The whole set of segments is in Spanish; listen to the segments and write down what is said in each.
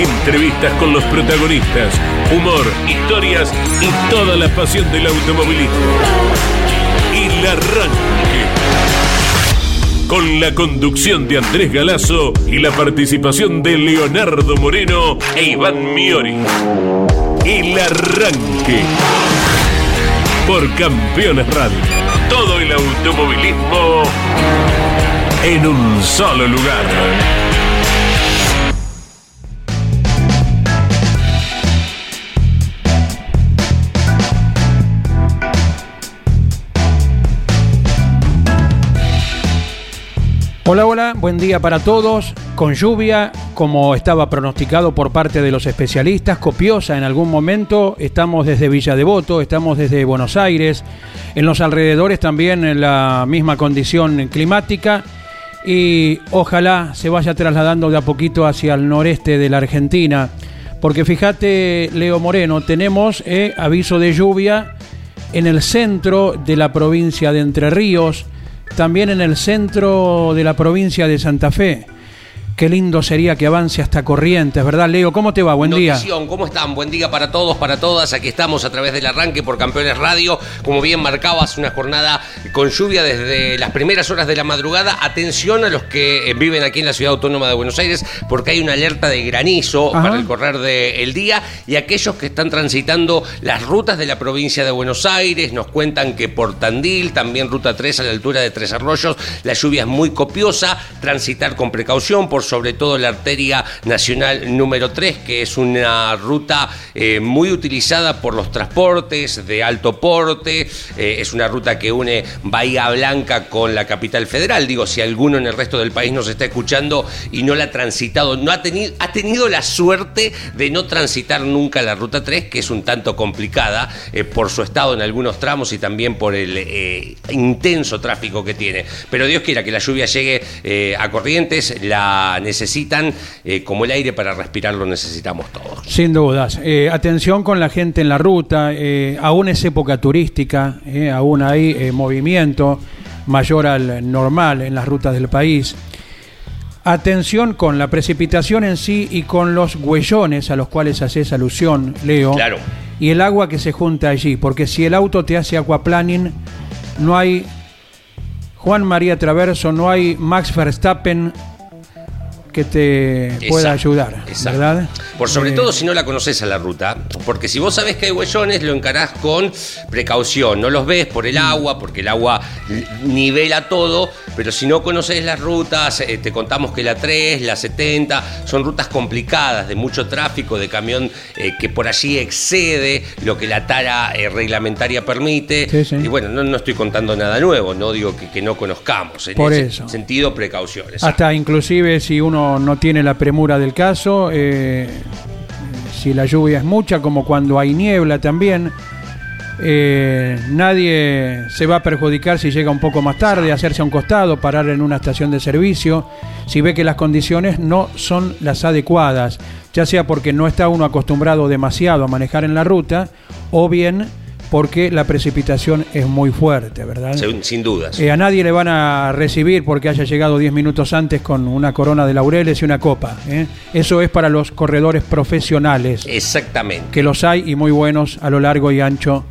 Entrevistas con los protagonistas, humor, historias y toda la pasión del automovilismo. El Arranque. Con la conducción de Andrés Galazo y la participación de Leonardo Moreno e Iván Miori. El Arranque. Por Campeones Radio. Todo el automovilismo en un solo lugar. Hola, hola, buen día para todos. Con lluvia, como estaba pronosticado por parte de los especialistas, copiosa en algún momento. Estamos desde Villa Devoto, estamos desde Buenos Aires, en los alrededores también en la misma condición climática. Y ojalá se vaya trasladando de a poquito hacia el noreste de la Argentina. Porque fíjate, Leo Moreno, tenemos eh, aviso de lluvia en el centro de la provincia de Entre Ríos también en el centro de la provincia de Santa Fe. Qué lindo sería que avance hasta Corrientes, ¿verdad, Leo? ¿Cómo te va? Buen día. ¿Cómo están? Buen día para todos, para todas. Aquí estamos a través del arranque por Campeones Radio. Como bien marcabas, una jornada con lluvia desde las primeras horas de la madrugada. Atención a los que viven aquí en la ciudad autónoma de Buenos Aires, porque hay una alerta de granizo para el correr del día. Y aquellos que están transitando las rutas de la provincia de Buenos Aires, nos cuentan que por Tandil, también ruta 3 a la altura de Tres Arroyos, la lluvia es muy copiosa. Transitar con precaución, por sobre todo la arteria nacional número 3, que es una ruta eh, muy utilizada por los transportes de alto porte, eh, es una ruta que une Bahía Blanca con la capital federal. Digo, si alguno en el resto del país nos está escuchando y no la ha transitado, no ha tenido, ha tenido la suerte de no transitar nunca la ruta 3, que es un tanto complicada eh, por su estado en algunos tramos y también por el intenso tráfico que tiene. Pero Dios quiera que la lluvia llegue a Corrientes, la necesitan, eh, como el aire para respirar lo necesitamos todos. Sin dudas. Eh, atención con la gente en la ruta, eh, aún es época turística, aún hay movimiento mayor al normal en las rutas del país. Atención con la precipitación en sí y con los huellones a los cuales haces alusión, Leo. Claro. Y el agua que se junta allí, porque si el auto te hace aquaplaning, no hay Juan María Traverso, no hay Max Verstappen que te pueda ayudar, ¿verdad? Por sobre eh, todo si no la conoces a la ruta, porque si vos sabés que hay huellones, lo encarás con precaución, no los ves por el agua, porque el agua nivela todo, pero si no conoces las rutas, eh, te contamos que la 3, la 70, son rutas complicadas, de mucho tráfico, de camión eh, que por allí excede lo que la tara reglamentaria permite. Y bueno, no, estoy contando nada nuevo, no digo que, no conozcamos. En por ese eso. sentido, precauciones. Hasta inclusive si uno no, tiene la premura del caso. Eh, si la lluvia es mucha, como cuando hay niebla también. Eh, nadie se va a perjudicar si llega un poco más tarde, hacerse a un costado, parar en una estación de servicio, si ve que las condiciones no son las adecuadas, ya sea porque no está uno acostumbrado demasiado a manejar en la ruta, o bien porque la precipitación es muy fuerte, ¿verdad? Sin, dudas. Eh, a nadie le van a recibir porque haya llegado 10 minutos antes con una corona de laureles y una copa. ¿eh? Eso es para los corredores profesionales. Exactamente. Que los hay y muy buenos a lo largo y ancho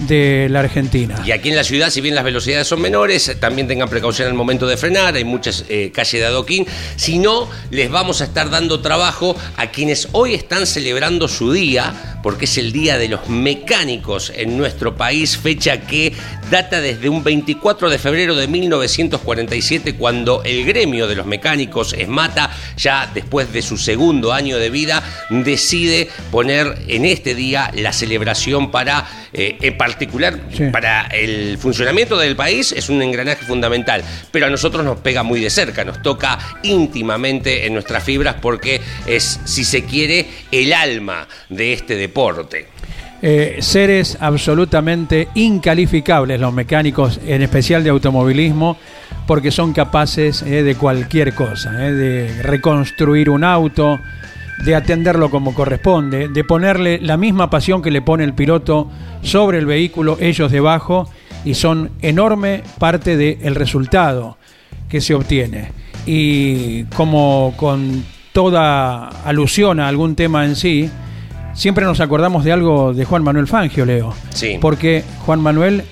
de la Argentina. Y aquí en la ciudad, si bien las velocidades son menores, también tengan precaución al momento de frenar, hay muchas eh, calles de adoquín, si no, les vamos a estar dando trabajo a quienes hoy están celebrando su día, porque es el Día de los Mecánicos en nuestro país, fecha que data desde un 24 de febrero de 1947, cuando el gremio de los mecánicos, ESMATA, ya después de su segundo año de vida, decide poner en este día la celebración para, eh, particular Sí. para el funcionamiento del país es un engranaje fundamental, pero a nosotros nos pega muy de cerca, nos toca íntimamente en nuestras fibras porque es, si se quiere, el alma de este deporte. Eh, seres absolutamente incalificables los mecánicos, en especial de automovilismo, porque son capaces eh, de cualquier cosa, eh, de reconstruir un auto, de atenderlo como corresponde, de ponerle la misma pasión que le pone el piloto sobre el vehículo, ellos debajo, y son enorme parte del resultado que se obtiene. Y como con toda alusión a algún tema en sí, siempre nos acordamos de algo de Juan Manuel Fangio, Leo. Sí. Porque Juan Manuel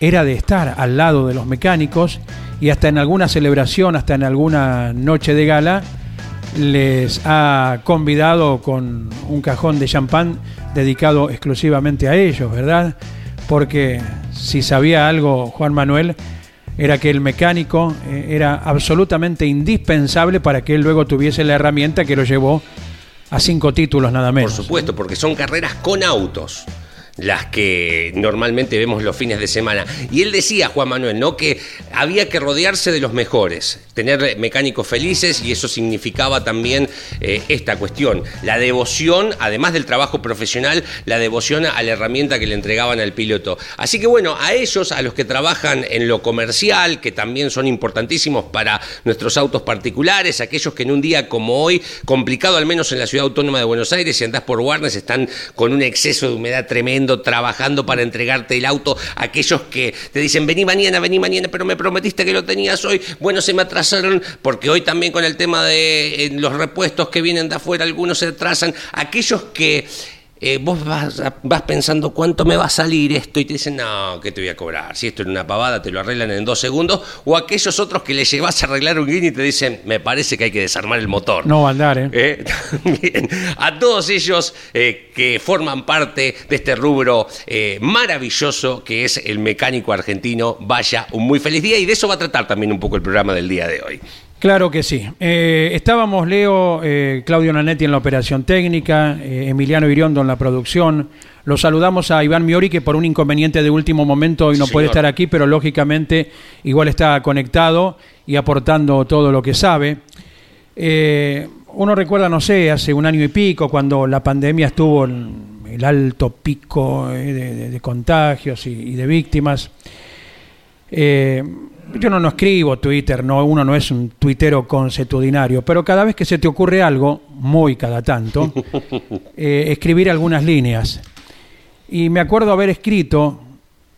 era de estar al lado de los mecánicos y hasta en alguna celebración, hasta en alguna noche de gala, les ha convidado con un cajón de champán dedicado exclusivamente a ellos, ¿verdad? Porque si sabía algo Juan Manuel, era que el mecánico eh, era absolutamente indispensable para que él luego tuviese la herramienta que lo llevó a cinco títulos nada Por menos. supuesto, porque son carreras con autos las que normalmente vemos los fines de semana. Y él decía, Juan Manuel, ¿no? que había que rodearse de los mejores, tener mecánicos felices y eso significaba también eh, esta cuestión, la devoción, además del trabajo profesional, la devoción a la herramienta que le entregaban al piloto. Así que bueno, a ellos, a los que trabajan en lo comercial, que también son importantísimos para nuestros autos particulares, aquellos que en un día como hoy, complicado al menos en la ciudad autónoma de Buenos Aires, si andás por Warnes, están con un exceso de humedad tremendo, trabajando para entregarte el auto, aquellos que te dicen, vení mañana, vení mañana, pero me prometiste que lo tenías hoy, bueno, se me atrasaron, porque hoy también con el tema de eh, los repuestos que vienen de afuera, algunos se atrasan, aquellos que... eh, vos vas, vas pensando cuánto me va a salir esto y te dicen, no, ¿qué te voy a cobrar? Si esto era una pavada, te lo arreglan en dos segundos. O aquellos otros que le llevas a arreglar un guiño y te dicen, me parece que hay que desarmar el motor. No va a andar, ¿eh? Eh, también a todos ellos eh, que forman parte de este rubro maravilloso que es el mecánico argentino, vaya un muy feliz día y de eso va a tratar también un poco el programa del día de hoy. Claro que sí. Eh, estábamos, Leo, eh, Claudio Nanetti en la operación técnica, eh, Emiliano Iriondo en la producción. Los saludamos a Iván Miori, que por un inconveniente de último momento hoy no Sí, puede señor. estar aquí, pero lógicamente igual está conectado y aportando todo lo que sabe. Uno recuerda, no sé, hace un año y pico, cuando la pandemia estuvo en el alto pico de, de- de contagios y, y de víctimas. Eh, yo no, no escribo Twitter, no, uno no es un tuitero consuetudinario, pero cada vez que se te ocurre algo, muy cada tanto, eh, escribir algunas líneas. Y me acuerdo haber escrito,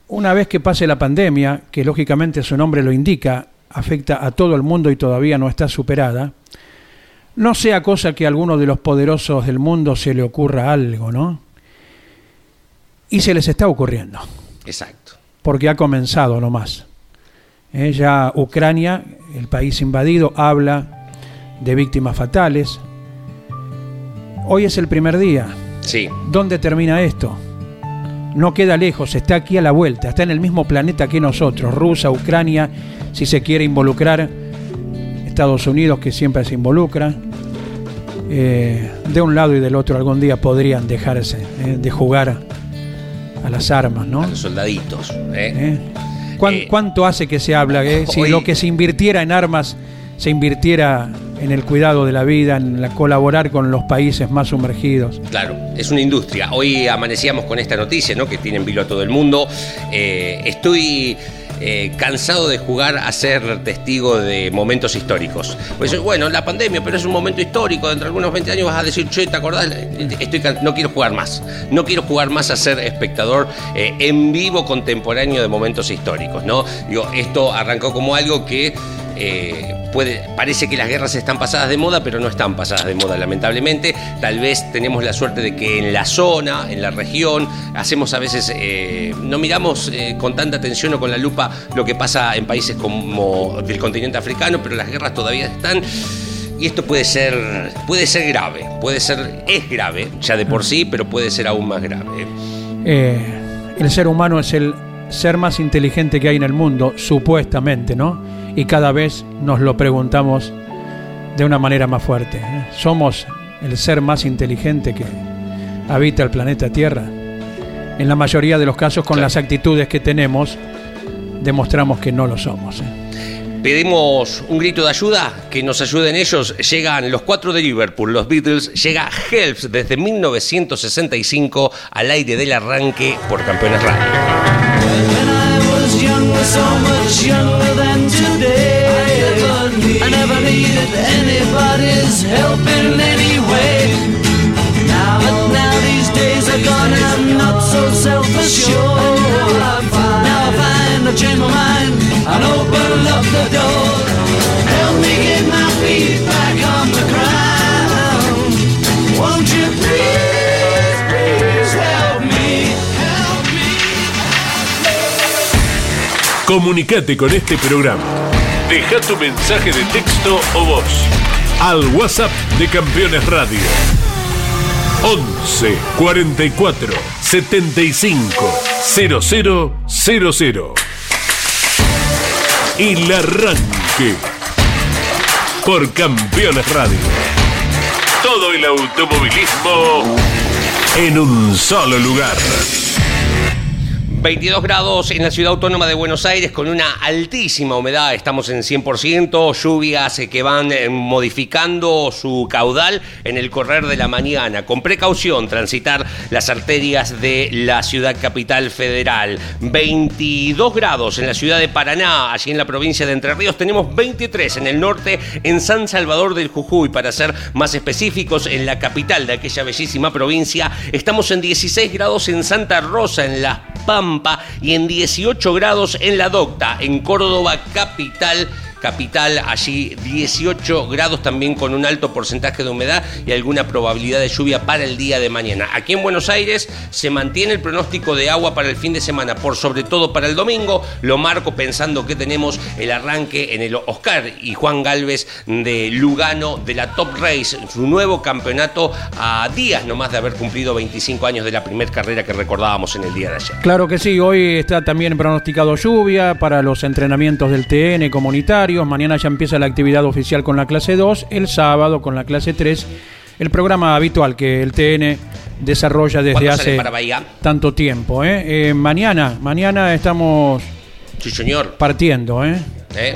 una vez que pase la pandemia, que lógicamente su nombre lo indica, afecta a todo el mundo y todavía no está superada, no sea cosa que a alguno de los poderosos del mundo se le ocurra algo, ¿no? Y se les está ocurriendo Exacto. porque ha comenzado nomás. Eh, ya Ucrania, el país invadido, habla de víctimas fatales. Hoy es el primer día. Sí, ¿Dónde termina esto? No queda lejos, está aquí a la vuelta, está en el mismo planeta que nosotros, Rusia, Ucrania, si se quiere involucrar, Estados Unidos que siempre se involucra. Eh, de un lado y del otro algún día podrían dejarse eh, de jugar a las armas, ¿no? a los soldaditos. ¿eh? ¿Eh? ¿Cuán- Eh, ¿Cuánto hace que se habla? eh? Si hoy- lo que se invirtiera en armas se invirtiera en el cuidado de la vida, en la- colaborar con los países más sumergidos. Claro, es una industria. Hoy amanecíamos con esta noticia, ¿no? Que tiene vilo a todo el mundo. Eh, estoy eh, cansado de jugar a ser testigo de momentos históricos. Pues bueno, la pandemia, pero es un momento histórico. Dentro de algunos 20 años vas a decir, che, ¿te acordás? No quiero jugar más. No quiero jugar más a ser espectador eh, en vivo contemporáneo de momentos históricos, ¿no? Digo, esto arrancó como algo que eh, parece que las guerras están pasadas de moda, pero no están pasadas de moda, lamentablemente. Tal vez tenemos la suerte de que en la zona, en la región, hacemos a veces, eh, no miramos eh, con tanta atención o con la lupa lo que pasa en países como del continente africano, pero las guerras todavía están. Y esto puede ser, puede ser grave, puede ser, es grave ya de por sí, pero puede ser aún más grave. El ser humano es el ser más inteligente que hay en el mundo, supuestamente, ¿no? Y cada vez nos lo preguntamos de una manera más fuerte. ¿eh? ¿Somos el ser más inteligente que habita el planeta Tierra? en la mayoría de los casos con las actitudes que tenemos, demostramos que no lo somos. ¿eh? Pedimos un grito de ayuda, que nos ayuden ellos. Llegan los cuatro de Liverpool, los Beatles. Llega Helps desde 1965 al aire del arranque por Campeones Radio. Anybody's help in any way. Now, but now these days are gone I'm not so self-assured. Now I now I find I change my mind and open up the door. Help me get my feet back on the ground. Won't you please. Comunicate con este programa. Deja tu mensaje de texto o voz al WhatsApp de Campeones Radio. 11 44 75 0000. El arranque por Campeones Radio. Todo el automovilismo en un solo lugar. 22 grados en la ciudad autónoma de Buenos Aires con una altísima humedad, estamos en 100%, lluvias eh, que van eh, modificando su caudal en el correr de la mañana. Con precaución transitar las arterias de la ciudad capital federal. 22 grados en la ciudad de Paraná, allí en la provincia de Entre Ríos. Tenemos 23 en el norte, en San Salvador del Jujuy, para ser más específicos, en la capital de aquella bellísima provincia. Estamos en 16 grados en Santa Rosa, en Las Pampas y en 18 grados en la Docta, en Córdoba capital. Capital, allí 18 grados también con un alto porcentaje de humedad y alguna probabilidad de lluvia para el día de mañana. Aquí en Buenos Aires se mantiene el pronóstico de agua para el fin de semana, por sobre todo para el domingo. Lo marco pensando que tenemos el arranque en el Oscar y Juan Galvez de Lugano de la Top Race, su nuevo campeonato a días nomás de haber cumplido 25 años de la primera carrera que recordábamos en el día de ayer. Claro que sí, hoy está también pronosticado lluvia para los entrenamientos del TN comunitario. Mañana ya empieza la actividad oficial con la clase 2, el sábado con la clase 3. El programa habitual que el TN desarrolla desde ¿Cuándo sale hace tanto tiempo. ¿eh? Eh, mañana, mañana estamos Sí, señor. partiendo. ¿eh? ¿Eh?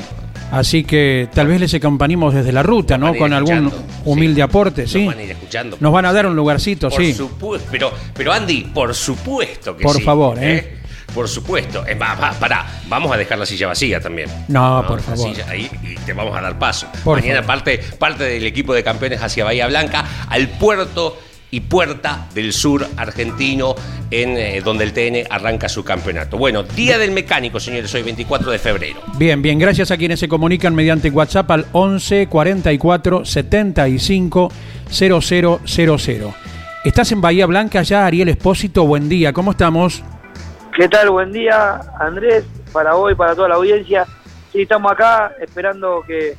Así que tal vez les acompañamos desde la ruta, Nos ¿no? Con algún humilde sí. aporte, Nos ¿sí? van a ir escuchando. Nos van a dar un lugarcito, Por sí. supuesto, pero, pero Andy, por supuesto que Por sí. favor, ¿eh? Por supuesto. Eh, va, va, pará, vamos a dejar la silla vacía también. No, por favor. silla ahí y te vamos a dar paso. Por Mañana favor. parte, parte del equipo de campeones hacia Bahía Blanca al puerto y puerta del sur argentino en eh, donde el TN arranca su campeonato. Bueno, Día del Mecánico, señores, hoy 24 de febrero. Bien, bien, gracias a quienes se comunican mediante WhatsApp al 11 44 75 0000. ¿Estás en Bahía Blanca ya, Ariel Espósito? Buen día, ¿cómo estamos? ¿Qué tal? Buen día, Andrés, para hoy, para toda la audiencia. Sí, estamos acá esperando que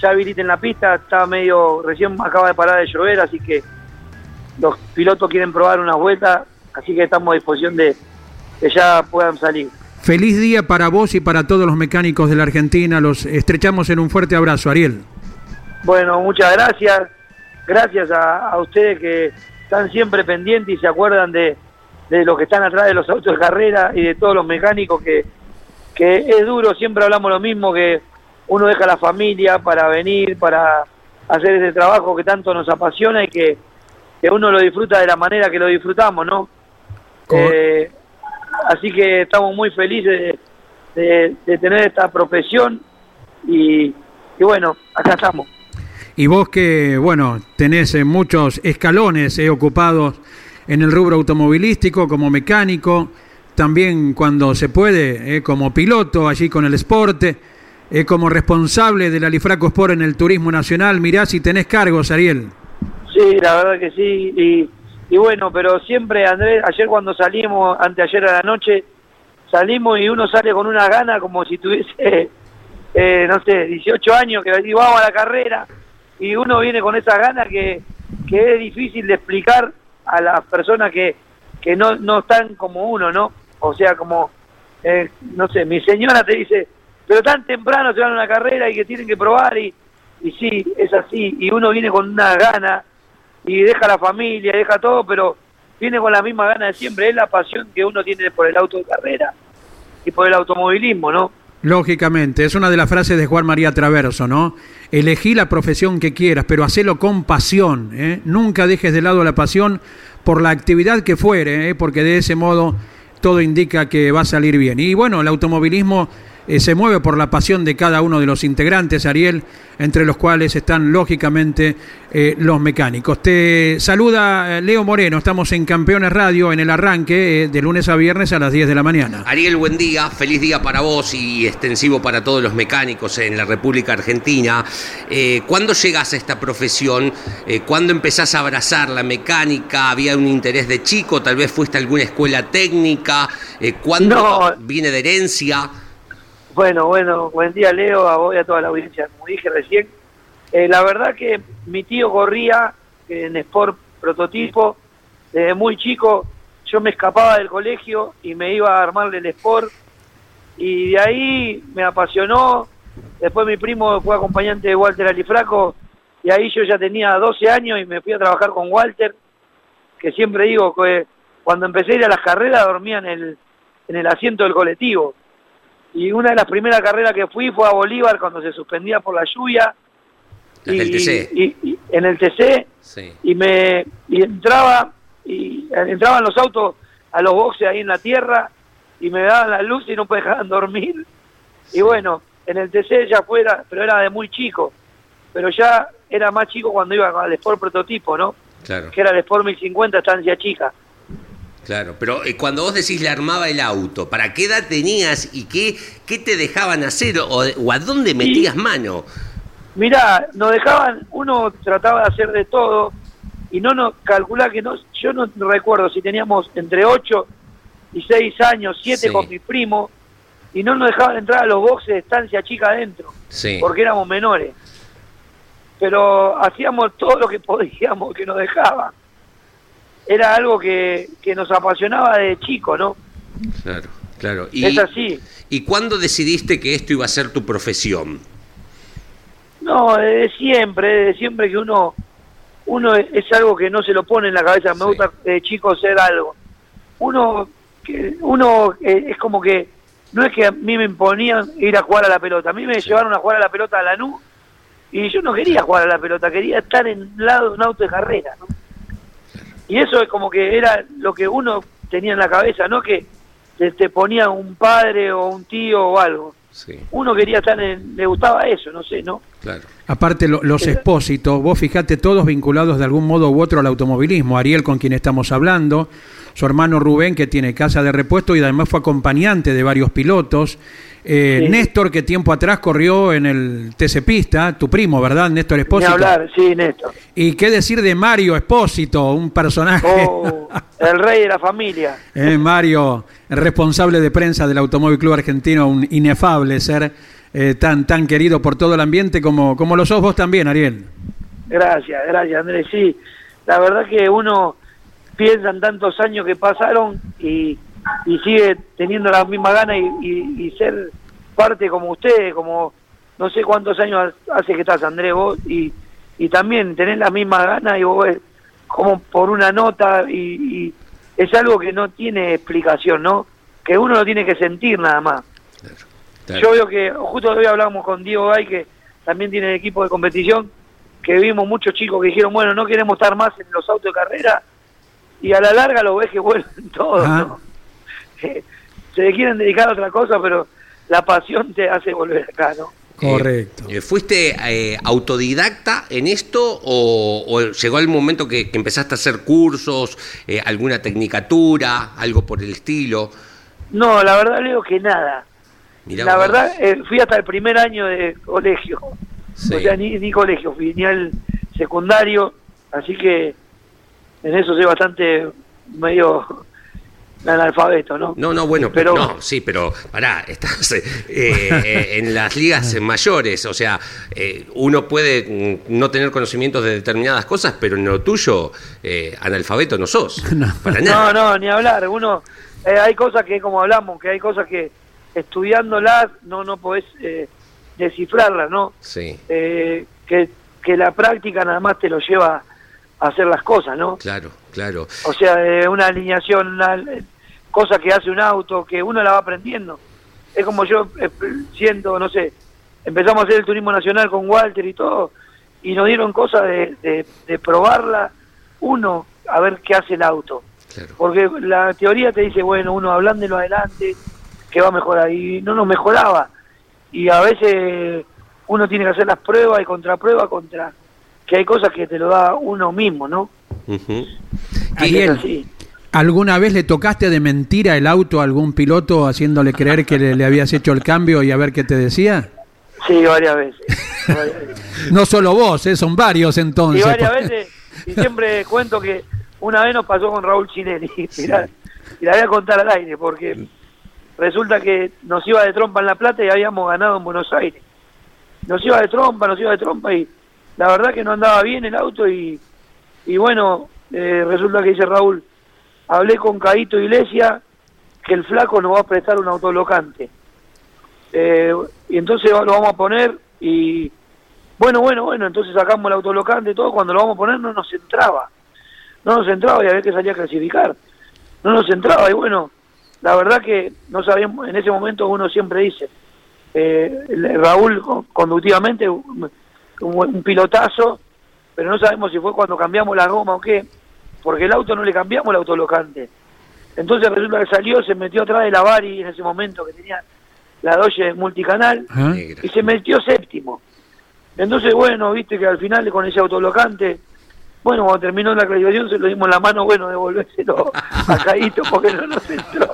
ya habiliten la pista. Está medio, recién acaba de parar de llover, así que los pilotos quieren probar unas vueltas, así que estamos a disposición de que ya puedan salir. Feliz día para vos y para todos los mecánicos de la Argentina. Los estrechamos en un fuerte abrazo, Ariel. Bueno, muchas gracias. Gracias a, a ustedes que están siempre pendientes y se acuerdan de, de los que están atrás de los autos de carrera y de todos los mecánicos que, que es duro, siempre hablamos lo mismo, que uno deja la familia para venir, para hacer ese trabajo que tanto nos apasiona y que, que uno lo disfruta de la manera que lo disfrutamos, ¿no? Eh, así que estamos muy felices de, de- de tener esta profesión y, y bueno, acá estamos. Y vos que, bueno, tenés eh, muchos escalones eh, ocupados en el rubro automovilístico como mecánico, también cuando se puede, eh, como piloto allí con el Sport, eh, como responsable del Alifraco Sport en el turismo nacional. Mirá si tenés cargos, Ariel. Sí, la verdad que sí. Y, y bueno, pero siempre, Andrés, ayer cuando salimos, anteayer a la noche, salimos y uno sale con una gana como si tuviese, eh, no sé, 18 años, que decís, vamos a la carrera. Y uno viene con esa gana que, que es difícil de explicar a las personas que, que no, no están como uno, ¿no? O sea, como, eh, no sé, mi señora te dice, pero tan temprano se van a una carrera y que tienen que probar y, y sí, es así, y uno viene con una gana y deja la familia, deja todo, pero viene con la misma gana de siempre, es la pasión que uno tiene por el auto de carrera y por el automovilismo, ¿no? Lógicamente, es una de las frases de Juan María Traverso, ¿no? Elegí la profesión que quieras, pero hacelo con pasión, ¿eh? Nunca dejes de lado la pasión por la actividad que fuere, ¿eh? porque de ese modo todo indica que va a salir bien. Y bueno, el automovilismo eh, se mueve por la pasión de cada uno de los integrantes, Ariel, entre los cuales están lógicamente eh, los mecánicos. Te saluda eh, Leo Moreno, estamos en Campeones Radio en el arranque de lunes a viernes a las 10 de la mañana. Ariel, buen día, feliz día para vos y extensivo para todos los mecánicos en la República Argentina. ¿Cuándo llegas a esta profesión? ¿Cuándo empezás a abrazar la mecánica? ¿Había un interés de chico? ¿Tal vez fuiste a alguna escuela técnica? ¿Cuándo No. viene de herencia? Bueno, bueno, buen día Leo, a vos y a toda la audiencia, como dije recién. Eh, la verdad que mi tío corría en Sport Prototipo, desde muy chico yo me escapaba del colegio y me iba a armarle el Sport y de ahí me apasionó. Después mi primo fue acompañante de Walter Alifraco y ahí yo ya tenía 12 años y me fui a trabajar con Walter, que siempre digo que cuando empecé a ir a las carreras dormía en el, en el asiento del colectivo. Y una de las primeras carreras que fui fue a Bolívar cuando se suspendía por la lluvia. Las del TC. y- y en el TC Sí. y me y entraba y entraban los autos a los boxes ahí en la tierra y me daban la luz y no me dejaban dormir. Y bueno, en el TC ya fuera, pero era de muy chico. Pero ya era más chico cuando iba al Sport Prototipo, ¿no? Claro. Que era el Sport 1050 estancia chica. Claro, pero eh, cuando vos decís le armaba el auto, ¿para qué edad tenías y qué, qué te dejaban hacer o, o a dónde metías mano? Mirá, nos dejaban, uno trataba de hacer de todo y no nos calculá que no, yo no recuerdo si teníamos entre 8 y 6 años, 7 Sí. con mi primo, y no nos dejaban entrar a los boxes de estancia chica adentro, Sí. porque éramos menores. Pero hacíamos todo lo que podíamos que nos dejaban. Era algo que, que nos apasionaba de chico, ¿no? Claro, claro. Y, Es así. ¿Y cuándo decidiste que esto iba a ser tu profesión? No, de siempre, de siempre que uno, uno es, algo que no se lo pone en la cabeza. Me Sí. gusta de chico ser algo. Uno, que, uno eh, es como que no es que a mí me imponían ir a jugar a la pelota. A mí me llevaron a jugar a la pelota a Lanús y yo no quería jugar a la pelota, quería estar en lado de un auto de carrera. ¿no? Y eso es como que era lo que uno tenía en la cabeza, no que te, te ponía un padre o un tío o algo. Sí, Uno quería estar en, le gustaba eso, no sé, ¿no? claro. Aparte, lo- los expósitos, vos fijate, todos vinculados de algún modo u otro al automovilismo. Ariel, con quien estamos hablando, su hermano Rubén, que tiene casa de repuesto y además fue acompañante de varios pilotos. Eh, Sí. Néstor, que tiempo atrás corrió en el TC Pista, tu primo, ¿verdad? Néstor Ni Espósito. hablar, sí, Néstor. Y qué decir de Mario Espósito, un personaje. Oh, el rey de la familia. Eh, Mario, responsable de prensa del Automóvil Club Argentino, un inefable ser eh, tan, tan querido por todo el ambiente como, como lo sos vos también, Ariel. Gracias, gracias, Andrés. Sí, la verdad que uno piensa en tantos años que pasaron y, y sigue teniendo la misma gana y, y- y ser parte como usted, como no sé cuántos años hace que estás, Andrés, vos, y, y también tenés la misma gana y vos ves como por una nota y, y es algo que no tiene explicación, ¿no? Que uno lo tiene que sentir nada más. claro. Yo veo que, justo hoy hablamos con Diego Gay, que también tiene equipo de competición, que vimos muchos chicos que dijeron, bueno, no queremos estar más en los autos de carrera, y a la larga lo ves que vuelven todos, Ajá. ¿no? Eh, Se quieren dedicar a otra cosa, pero la pasión te hace volver acá, ¿no? Correcto. Eh, ¿Fuiste eh, autodidacta en esto o, o llegó el momento que, que empezaste a hacer cursos, eh, alguna tecnicatura, algo por el estilo? No, la verdad leo que nada. Mirá la vos. verdad, eh, fui hasta el primer año de colegio. Sí. O sea, ni, ni colegio, fui ni al secundario, así que en eso soy bastante medio analfabeto, ¿no? No, no, bueno, Pero- no, sí, pero pará, estás eh, eh, en las ligas mayores, o sea, eh, uno puede mm, no tener conocimientos de determinadas cosas, pero en lo tuyo, eh, analfabeto no sos, para No, nada. no, ni hablar. Uno, eh, hay cosas que, como hablamos, que hay cosas que estudiándolas no no podés eh, descifrarlas, ¿no? Sí, Eh, que, que la práctica nada más te lo lleva hacer las cosas, ¿no? Claro, claro. O sea, eh, una alineación, una cosa que hace un auto, que uno la va aprendiendo. Es como yo eh, siento, no sé, empezamos a hacer el turismo nacional con Walter y todo, y nos dieron cosas de, de, de probarla, uno, a ver qué hace el auto. Claro. Porque la teoría te dice, bueno, uno hablándolo adelante, que va a mejorar, y no nos mejoraba. Y a veces uno tiene que hacer las pruebas y contrapruebas contra, que hay cosas que te lo da uno mismo, ¿no? Y. ¿Alguna vez le tocaste de mentira el auto a algún piloto haciéndole creer que le, le habías hecho el cambio y a ver qué te decía? Sí, varias veces. varias veces. No solo vos, ¿eh? son varios Y entonces. varias veces, y siempre cuento que una vez nos pasó con Raúl Chinelli, mirá, y la voy a contar al aire, porque resulta que nos iba de trompa en La Plata y habíamos ganado en Buenos Aires. Nos iba de trompa, nos iba de trompa y la verdad que no andaba bien el auto y, y bueno, eh, resulta que dice Raúl, hablé con Caíto Iglesia que el flaco nos va a prestar un autolocante. Eh, y entonces lo vamos a poner y bueno, bueno, bueno, entonces sacamos el autolocante y todo, cuando lo vamos a poner no nos entraba. No nos entraba y había que salir a clasificar. No nos entraba y bueno, la verdad que no sabíamos, en ese momento uno siempre dice, eh, Raúl con- conductivamente un, pilotazo, pero no sabemos si fue cuando cambiamos la goma o qué, porque el auto no le cambiamos el autolocante. Entonces resulta que salió, se metió atrás de la Bari en ese momento que tenía la Dodge multicanal ¿Ah? Y se metió séptimo. Entonces, bueno, viste que al final con ese autolocante, bueno, cuando terminó la clasificación se lo dimos la mano, bueno, devolvérselo a Caíto porque no nos entró.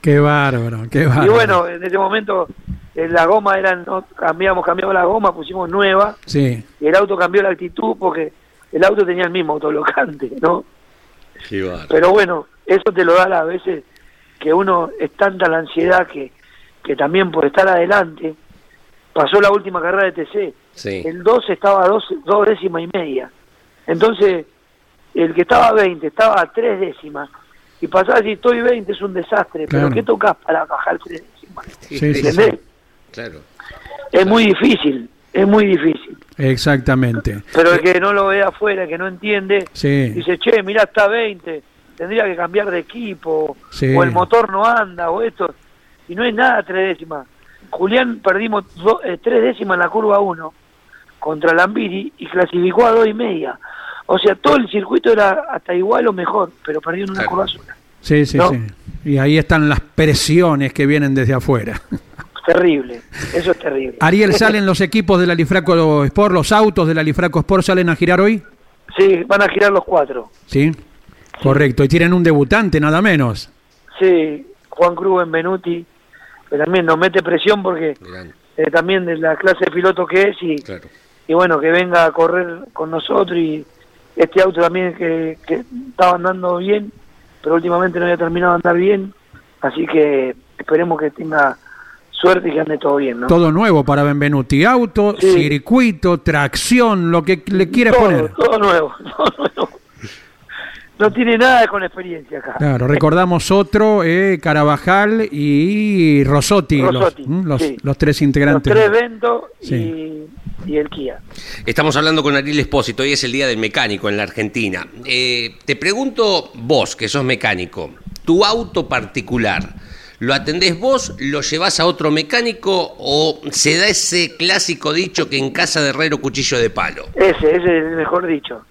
Qué bárbaro, qué Y bárbaro. bueno, en ese momento la goma eran, no, cambiamos, cambiamos la goma, pusimos nueva Sí, y el auto cambió la actitud porque el auto tenía el mismo autolocante, ¿no? Qué bárbaro. Pero bueno, eso te lo da a veces que uno es tanta la ansiedad que, que también por estar adelante, pasó la última carrera de TC, Sí. el 2 estaba a dos, dos décimas y media. Entonces, el que estaba a 20 estaba a tres décimas. Y pasaba si estoy 20 es un desastre, Claro. pero ¿qué tocas para bajar tres décimas? sí, sí, sí. ¿Entendés? Claro. Es muy difícil, es muy difícil. exactamente. Pero el que no lo ve afuera, que no entiende, Sí. dice, che, mirá, está 20, tendría que cambiar de equipo, Sí. o el motor no anda, o esto. Y no es nada tres décimas. Julián perdimos do- eh, tres décimas en la curva 1 contra Lambiri y clasificó a dos y media. O sea, todo el circuito era hasta igual o mejor, pero perdió en una Claro. curva sola. Sí, sí, ¿No? sí. Y ahí están las presiones que vienen desde afuera. Terrible, eso es terrible. Ariel, ¿salen los equipos de la Lifraco Sport, los autos de la Lifraco Sport salen a girar hoy? Sí, van a girar los cuatro. Sí. Correcto. Y tienen un debutante, nada menos. Sí, Juan Cruz Benvenuti, que también nos mete presión porque eh, también de la clase de piloto que es y, claro. y bueno, que venga a correr con nosotros y este auto también que, que estaba andando bien, pero últimamente no había terminado de andar bien, así que esperemos que tenga suerte y que ande todo bien, ¿no? Todo nuevo para Benvenuti. Auto, Sí. circuito, tracción, lo que le quieras todo, poner. todo nuevo, todo nuevo. No tiene nada con experiencia acá. Claro, recordamos otro, eh, Carabajal y Rosotti, los- Rosotti, los, sí. los tres Los integrantes. tres Ventos Sí. y, y el Kia. Estamos hablando con Ariel Espósito, hoy es el Día del Mecánico en la Argentina. Eh, te pregunto, vos, que sos mecánico, tu auto particular, ¿lo atendés vos, lo llevas a otro mecánico o se da ese clásico dicho que en casa de herrero cuchillo de palo? Ese, ese es el mejor dicho.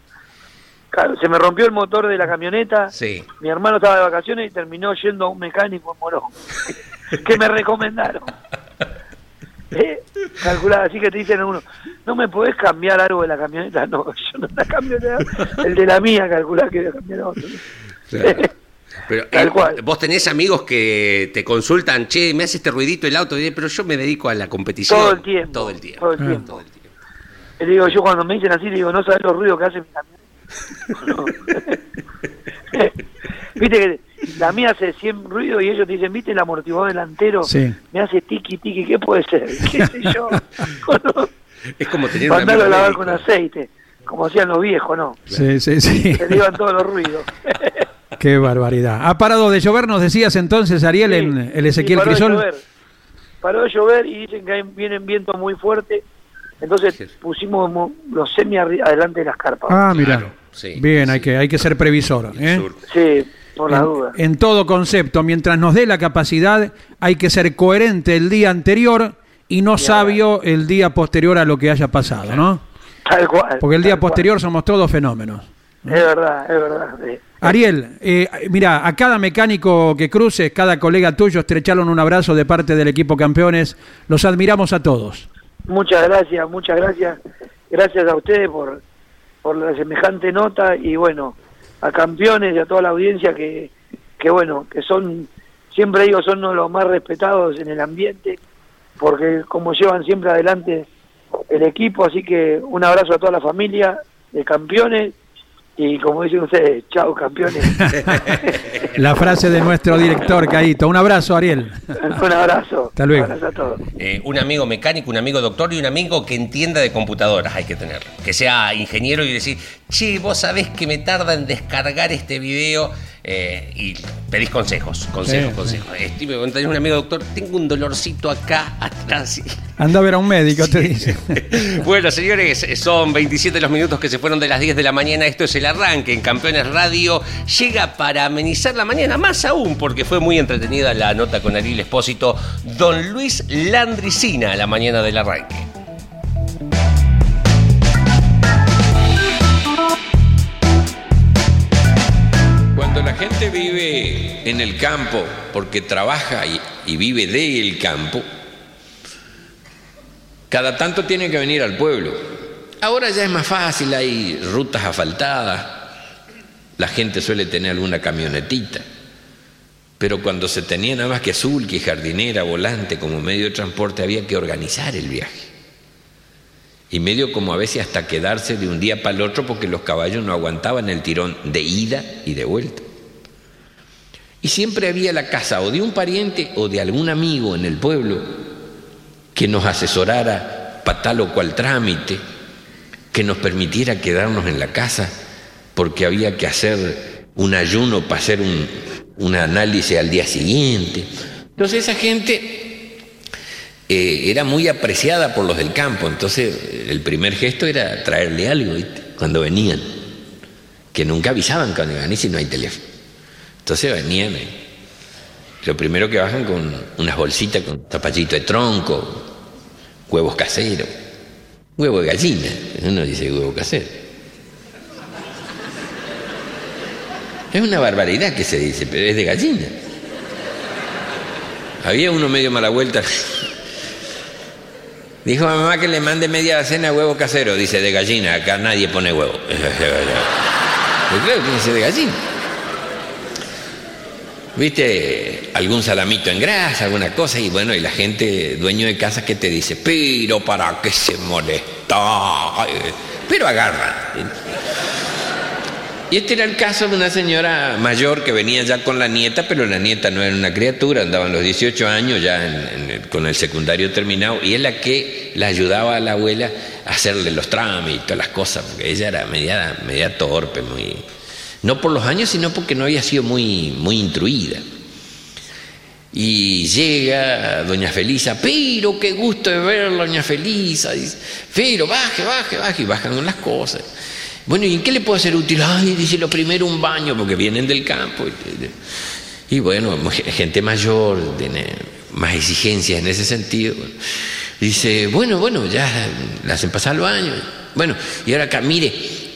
Claro, se me rompió el motor de la camioneta. Sí. Mi hermano estaba de vacaciones y terminó yendo a un mecánico en Morón. que me recomendaron. Eh, calculá, así que te dicen a uno, ¿no me podés cambiar algo de la camioneta? No, yo no la cambio. El de la mía, calculá que voy a cambiar otro. Pero Tal eh, cual. vos tenés amigos que te consultan, che, me hace este ruidito el auto, pero yo me dedico a la competición. Todo el tiempo. Todo el tiempo. Todo el Ah. tiempo. Todo el tiempo. Le digo, yo cuando me dicen así, le digo, no sabes los ruidos que hace mi camioneta. No. Viste que la mía hace 100 ruidos y ellos te dicen, ¿viste el amortiguador delantero? Sí. Me hace tiki tiki, ¿qué puede ser? ¿Qué sé yo? Es como tener un Mandarlo a lavar con médico. aceite, como hacían los viejos, ¿no? Sí, sí, sí. Se le iban todos los ruidos. Qué barbaridad. Ha parado de llover, nos decías entonces, Ariel, en Sí, el sí, Ezequiel paró de Crisol. llover. Paró de llover y dicen que vienen vientos muy fuertes Entonces Sí. pusimos mo- los semi adelante de las carpas. Ah, mira. Claro, sí, Bien, sí. hay que hay que ser previsor. ¿eh? Sí, por la en, duda. en todo concepto, mientras nos dé la capacidad, hay que ser coherente el día anterior y no sabio el día posterior a lo que haya pasado, ¿no? Tal cual. Porque el día cual. posterior somos todos fenómenos. Es verdad, es verdad. sí. Ariel, eh, mira, a cada mecánico que cruces, cada colega tuyo, estrecharon un abrazo de parte del equipo campeones. Los admiramos a todos. Muchas gracias, muchas gracias. Gracias a ustedes por, por la semejante nota y bueno, a campeones y a toda la audiencia que, que bueno, que son, siempre digo, son los más respetados en el ambiente, porque como llevan siempre adelante el equipo, así que un abrazo a toda la familia de campeones y como dicen ustedes, chao campeones. La frase de nuestro director, Caíto. Un abrazo, Ariel. un abrazo. Hasta luego. Un abrazo a todos. Eh, un amigo mecánico, un amigo doctor y un amigo que entienda de computadoras hay que tener. Que sea ingeniero y decir, che, vos sabés que me tarda en descargar este video eh, y pedís consejos, consejos, Sí, consejos. Estoy, me tenés un amigo doctor, tengo un dolorcito acá atrás. Anda a ver a un médico, te dice. Bueno, señores, son 27 los minutos que se fueron de las 10 de la mañana. Esto es el arranque en Campeones Radio. Llega para amenizar la mañana, más aún porque fue muy entretenida la nota con Ariel Espósito. Don Luis Landricina, la mañana del arranque. La gente vive en el campo porque trabaja y, vive del campo, cada tanto tiene que venir al pueblo. Ahora ya es más fácil, hay rutas asfaltadas, la gente suele tener alguna camionetita, pero cuando se tenía nada más que sulky, jardinera, volante como medio de transporte había que organizar el viaje. Y medio como a veces hasta quedarse de un día para el otro porque los caballos no aguantaban el tirón de ida y de vuelta. Y siempre había la casa o de un pariente o de algún amigo en el pueblo que nos asesorara para tal o cual trámite, que nos permitiera quedarnos en la casa porque había que hacer un ayuno para hacer un, análisis al día siguiente. Entonces esa gente eh, era muy apreciada por los del campo, entonces el primer gesto era traerle algo cuando venían, que nunca avisaban cuando iban y si no hay teléfono. Entonces venían, eh, lo primero que bajan con unas bolsitas con zapallito de tronco, huevos caseros, huevo de gallina, uno dice huevo casero. Es una barbaridad que se dice, pero es de gallina. Había uno medio mala vuelta. Dijo a mamá que le mande media docena de huevo casero. Dice, de gallina, acá nadie pone huevo. Claro, tiene que ser de gallina. ¿Viste? Algún salamito en grasa, alguna cosa, y bueno, y la gente, dueño de casa, que te dice, pero para qué se molesta. Pero agarra. Y este era el caso de una señora mayor que venía ya con la nieta, pero la nieta no era una criatura, andaban los 18 años ya en- con el secundario terminado, y es la que la ayudaba a la abuela a hacerle los trámites, las cosas, porque ella era media, media torpe, muy, no por los años, sino porque no había sido muy, muy instruida. Y llega doña Felisa, pero qué gusto de verla, doña Felisa. Dice, pero baje, baje, baje, y bajan las cosas. Bueno, ¿y en qué le puedo ser útil? Ay, dice, lo primero un baño, porque vienen del campo. Y bueno, gente mayor, tiene más exigencias en ese sentido. Dice, bueno, bueno, ya la hacen pasar al baño. Bueno, y ahora acá, mire,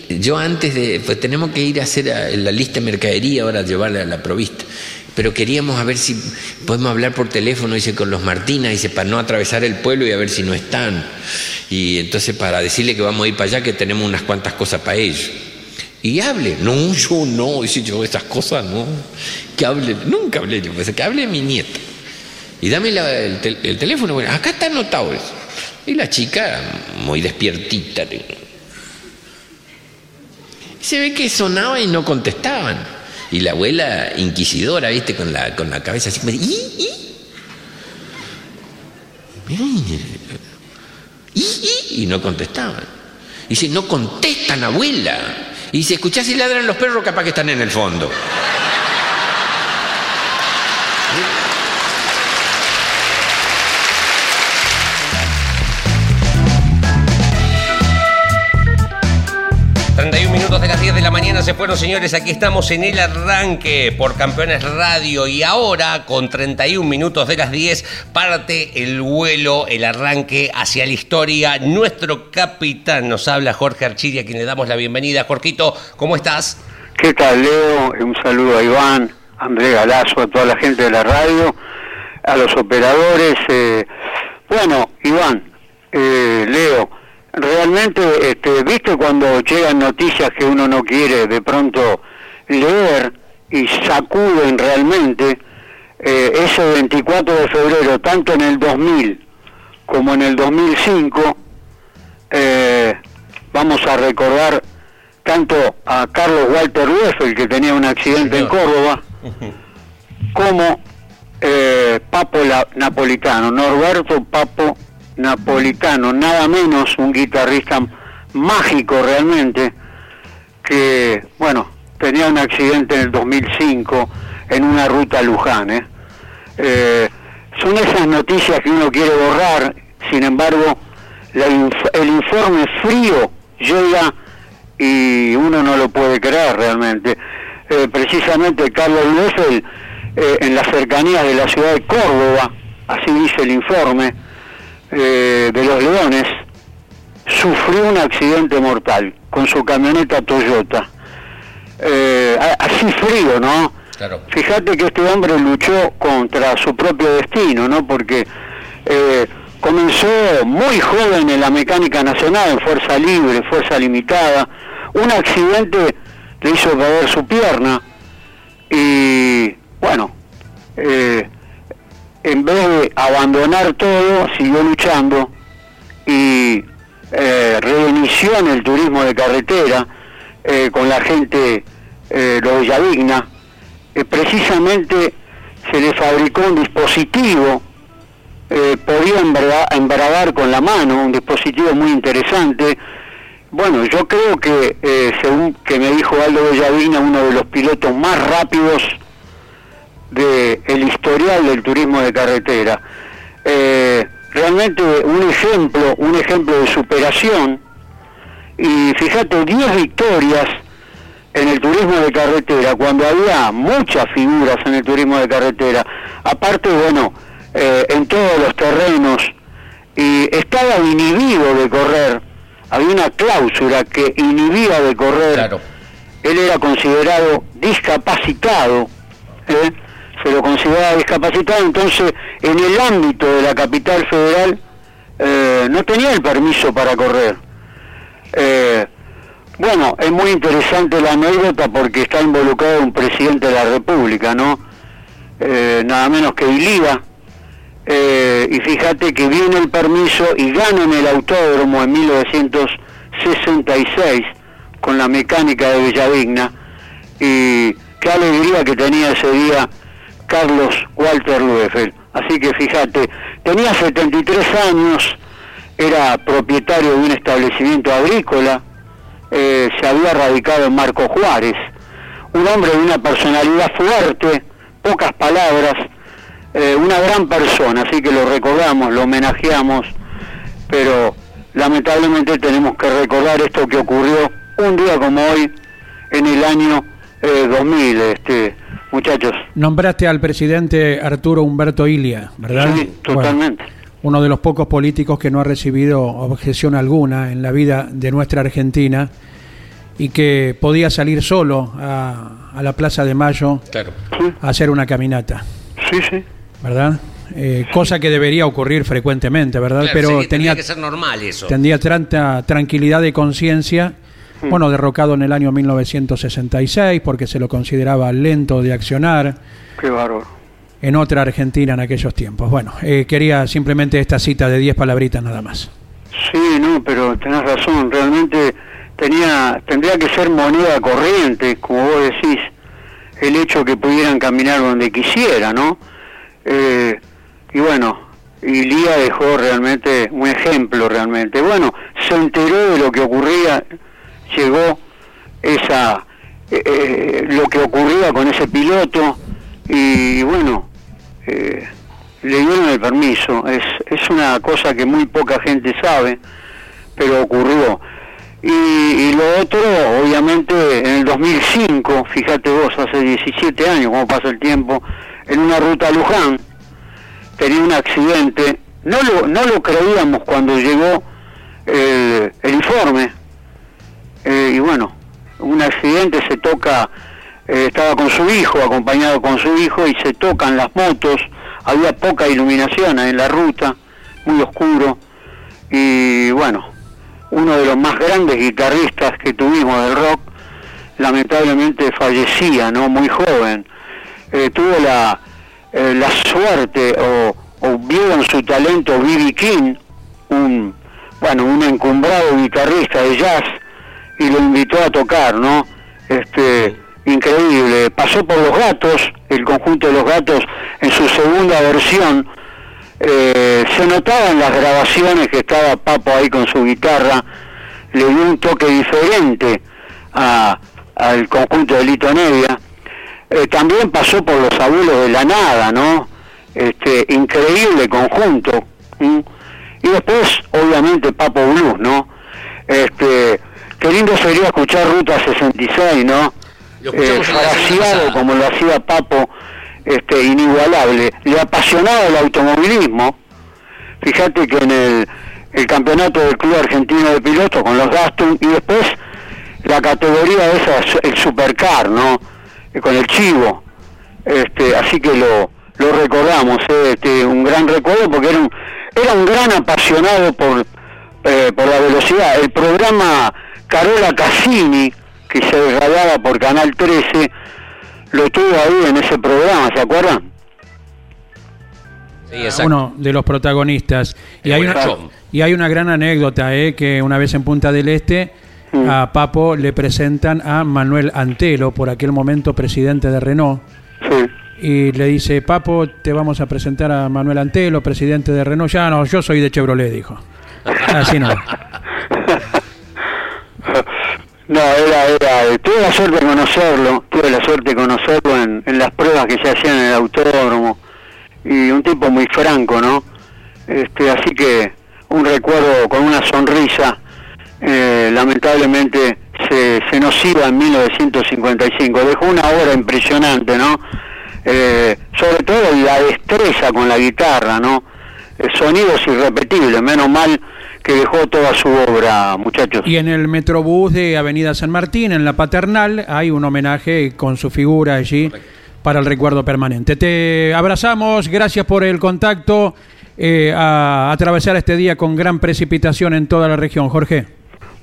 yo antes de, pues tenemos que ir a hacer a- la lista de mercadería, ahora llevarla a la provista. Pero queríamos a ver si podemos hablar por teléfono, dice, con los Martínez, dice, para no atravesar el pueblo y a ver si no están. Y entonces para decirle que vamos a ir para allá, que tenemos unas cuantas cosas para ellos. Y hable. No, yo no, dice yo, esas cosas no. Que hable, nunca hablé yo, pues que hable mi nieta. Y dame el, tel- el teléfono, bueno, acá está anotado eso. Y la chica, muy despiertita, se ve que sonaba y no contestaban. Y la abuela inquisidora, viste, con la, con la cabeza así, "¿Y? ¿Y? ¿Y? ¿Y? y no contestaban. Y dice, no contestan, abuela. Y dice, escuchás si ladran los perros, capaz que están en el fondo. Se señores. Aquí estamos en el arranque por Campeones Radio. Y ahora, con 31 minutos de las 10, parte el vuelo, el arranque hacia la historia. Nuestro capitán nos habla Jorge Archiri, a quien le damos la bienvenida. Jorquito, ¿cómo estás? ¿Qué tal, Leo? Un saludo a Iván, a André Galazo, a toda la gente de la radio, a los operadores. eh, bueno, Iván, eh, Leo, realmente, este, ¿viste cuando llegan noticias que uno no quiere de pronto leer y sacuden realmente? Eh, ese 24 de febrero, tanto en el 2000 como en el 2005, eh, vamos a recordar tanto a Carlos Walter Weffel, que tenía un accidente en Córdoba, como eh, Papo La- Napolitano, Norberto Papo Napolitano, nada menos un guitarrista mágico realmente, que, bueno, tenía un accidente en el 2005 en una ruta a Luján. ¿eh? Eh, son esas noticias que uno quiere borrar, sin embargo, la inf- el informe frío llega y uno no lo puede creer realmente. Eh, precisamente Carlos Leffel, en las cercanías de la ciudad de Córdoba, así dice el informe eh, de los Leones, sufrió un accidente mortal con su camioneta Toyota. Eh, así frío, ¿no? Claro. Fíjate que este hombre luchó contra su propio destino, ¿no? Porque eh, comenzó muy joven en la mecánica nacional, en fuerza libre, fuerza limitada. Un accidente le hizo perder su pierna y, bueno, eh, en vez de abandonar todo, siguió luchando y eh, reinició en el turismo de carretera eh, con la gente, eh, Villavigna. Eh, precisamente se le fabricó un dispositivo, eh, podía embra- embragar con la mano, un dispositivo muy interesante. Bueno, yo creo que, según que me dijo Aldo Bellavina, uno de los pilotos más rápidos de el historial del turismo de carretera. Eh, realmente un ejemplo, un ejemplo de superación y fíjate 10 victorias en el turismo de carretera cuando había muchas figuras en el turismo de carretera. Aparte, bueno, eh, en todos los terrenos y estaba inhibido de correr. Había una cláusula que inhibía de correr Claro. él era considerado discapacitado, ¿eh? Se lo consideraba discapacitado, entonces en el ámbito de la capital federal eh, no tenía el permiso para correr. Eh, bueno, es muy interesante la anécdota porque está involucrado un presidente de la República, ¿no? Eh, nada menos que Iliva. Eh, y fíjate que viene el permiso y gana en el autódromo en 1966 con la mecánica de Villavigna. Y qué alegría que tenía ese día Carlos Walter Lueffel. Así que fíjate, tenía 73 años, era propietario de un establecimiento agrícola, eh, se había radicado en Marco Juárez, un hombre de una personalidad fuerte, pocas palabras, eh, una gran persona, así que lo recordamos, lo homenajeamos, pero lamentablemente tenemos que recordar esto que ocurrió un día como hoy, en el año eh, 2000, este, muchachos. Nombraste al presidente Arturo Humberto Ilia, ¿verdad? Sí, totalmente. Bueno, uno de los pocos políticos que no ha recibido objeción alguna en la vida de nuestra Argentina y que podía salir solo a, a la Plaza de Mayo Claro. A hacer una caminata, sí, sí. ¿verdad? Eh, cosa que debería ocurrir frecuentemente, ¿verdad? Claro, Pero sí, tenía, que ser normal eso. tendría tanta tranquilidad de conciencia. Bueno, derrocado en el año 1966 porque se lo consideraba lento de accionar Qué bárbaro. en otra Argentina en aquellos tiempos. Bueno, eh, quería simplemente esta cita de 10 palabritas nada más. Sí, no, pero tenés razón, realmente tenía, tendría que ser moneda corriente, como vos decís, el hecho que pudieran caminar donde quisiera, ¿no? Eh, y bueno, y Lía dejó realmente un ejemplo realmente. Bueno, se enteró de lo que ocurría, llegó esa eh, eh, lo que ocurría con ese piloto y bueno, eh, le dieron el permiso. Es, es una cosa que muy poca gente sabe, pero ocurrió. Y, y lo otro, obviamente, en el 2005, fíjate vos, hace 17 años, cómo pasa el tiempo, en una ruta a Luján, tenía un accidente. No lo, no lo creíamos cuando llegó el, el informe. Eh, y bueno, un accidente se toca, eh, estaba con su hijo, acompañado con su hijo, y se tocan las motos. Había poca iluminación en la ruta, muy oscuro. Y bueno, uno de los más grandes guitarristas que tuvimos del rock, lamentablemente fallecía, ¿no? Muy joven. Eh, tuvo la, la suerte o, o vio en su talento B.B. King, un, bueno, un encumbrado guitarrista de jazz, y lo invitó a tocar, ¿no? Este, increíble. Pasó por Los Gatos, el conjunto de Los Gatos, en su segunda versión, eh, se notaba en las grabaciones que estaba Papo ahí con su guitarra, le dio un toque diferente al conjunto de Lito Nevia. Eh, también pasó por los abuelos de la nada, ¿no? Este, increíble conjunto. Y después, obviamente, Papo Blues, ¿no? Este, qué lindo sería escuchar Ruta 66, ¿no? Fraseado pasada. como lo hacía Papo, este, inigualable. Le apasionaba el automovilismo. Fíjate que en el, el campeonato del Club Argentino de Pilotos con los Gaston y después la categoría esa, el Supercar, ¿no? Eh, Con el Chivo. Este, así que lo, lo recordamos, ¿eh? este, un gran recuerdo porque era un, era un gran apasionado por, eh, por la velocidad. El programa Carola Cassini, que se grababa por Canal 13, lo tuvo ahí en ese programa, ¿se acuerdan? Sí, exacto. uno de los protagonistas. Y hay, una, y hay una gran anécdota, eh, que una vez en Punta del Este Mm. a Papo le presentan a Manuel Antelo, por aquel momento presidente de Renault, Sí. y le dice, Papo, te vamos a presentar a Manuel Antelo, presidente de Renault. Ya no, yo soy de Chevrolet, dijo. Así no. No, era, era, eh, tuve la suerte de conocerlo, tuve la suerte de conocerlo en, las pruebas que se hacían en el autódromo, y un tipo muy franco, ¿no? Este, así que un recuerdo con una sonrisa, eh, lamentablemente se, se nos iba en 1955, dejó una obra impresionante, ¿no? Eh, sobre todo la destreza con la guitarra, ¿no? Eh, sonidos irrepetibles, menos mal que dejó toda su obra, muchachos. Y en el Metrobús de Avenida San Martín, en la Paternal, hay un homenaje con su figura allí para el recuerdo permanente. Te abrazamos, gracias por el contacto, eh, a atravesar este día con gran precipitación en toda la región. Jorge.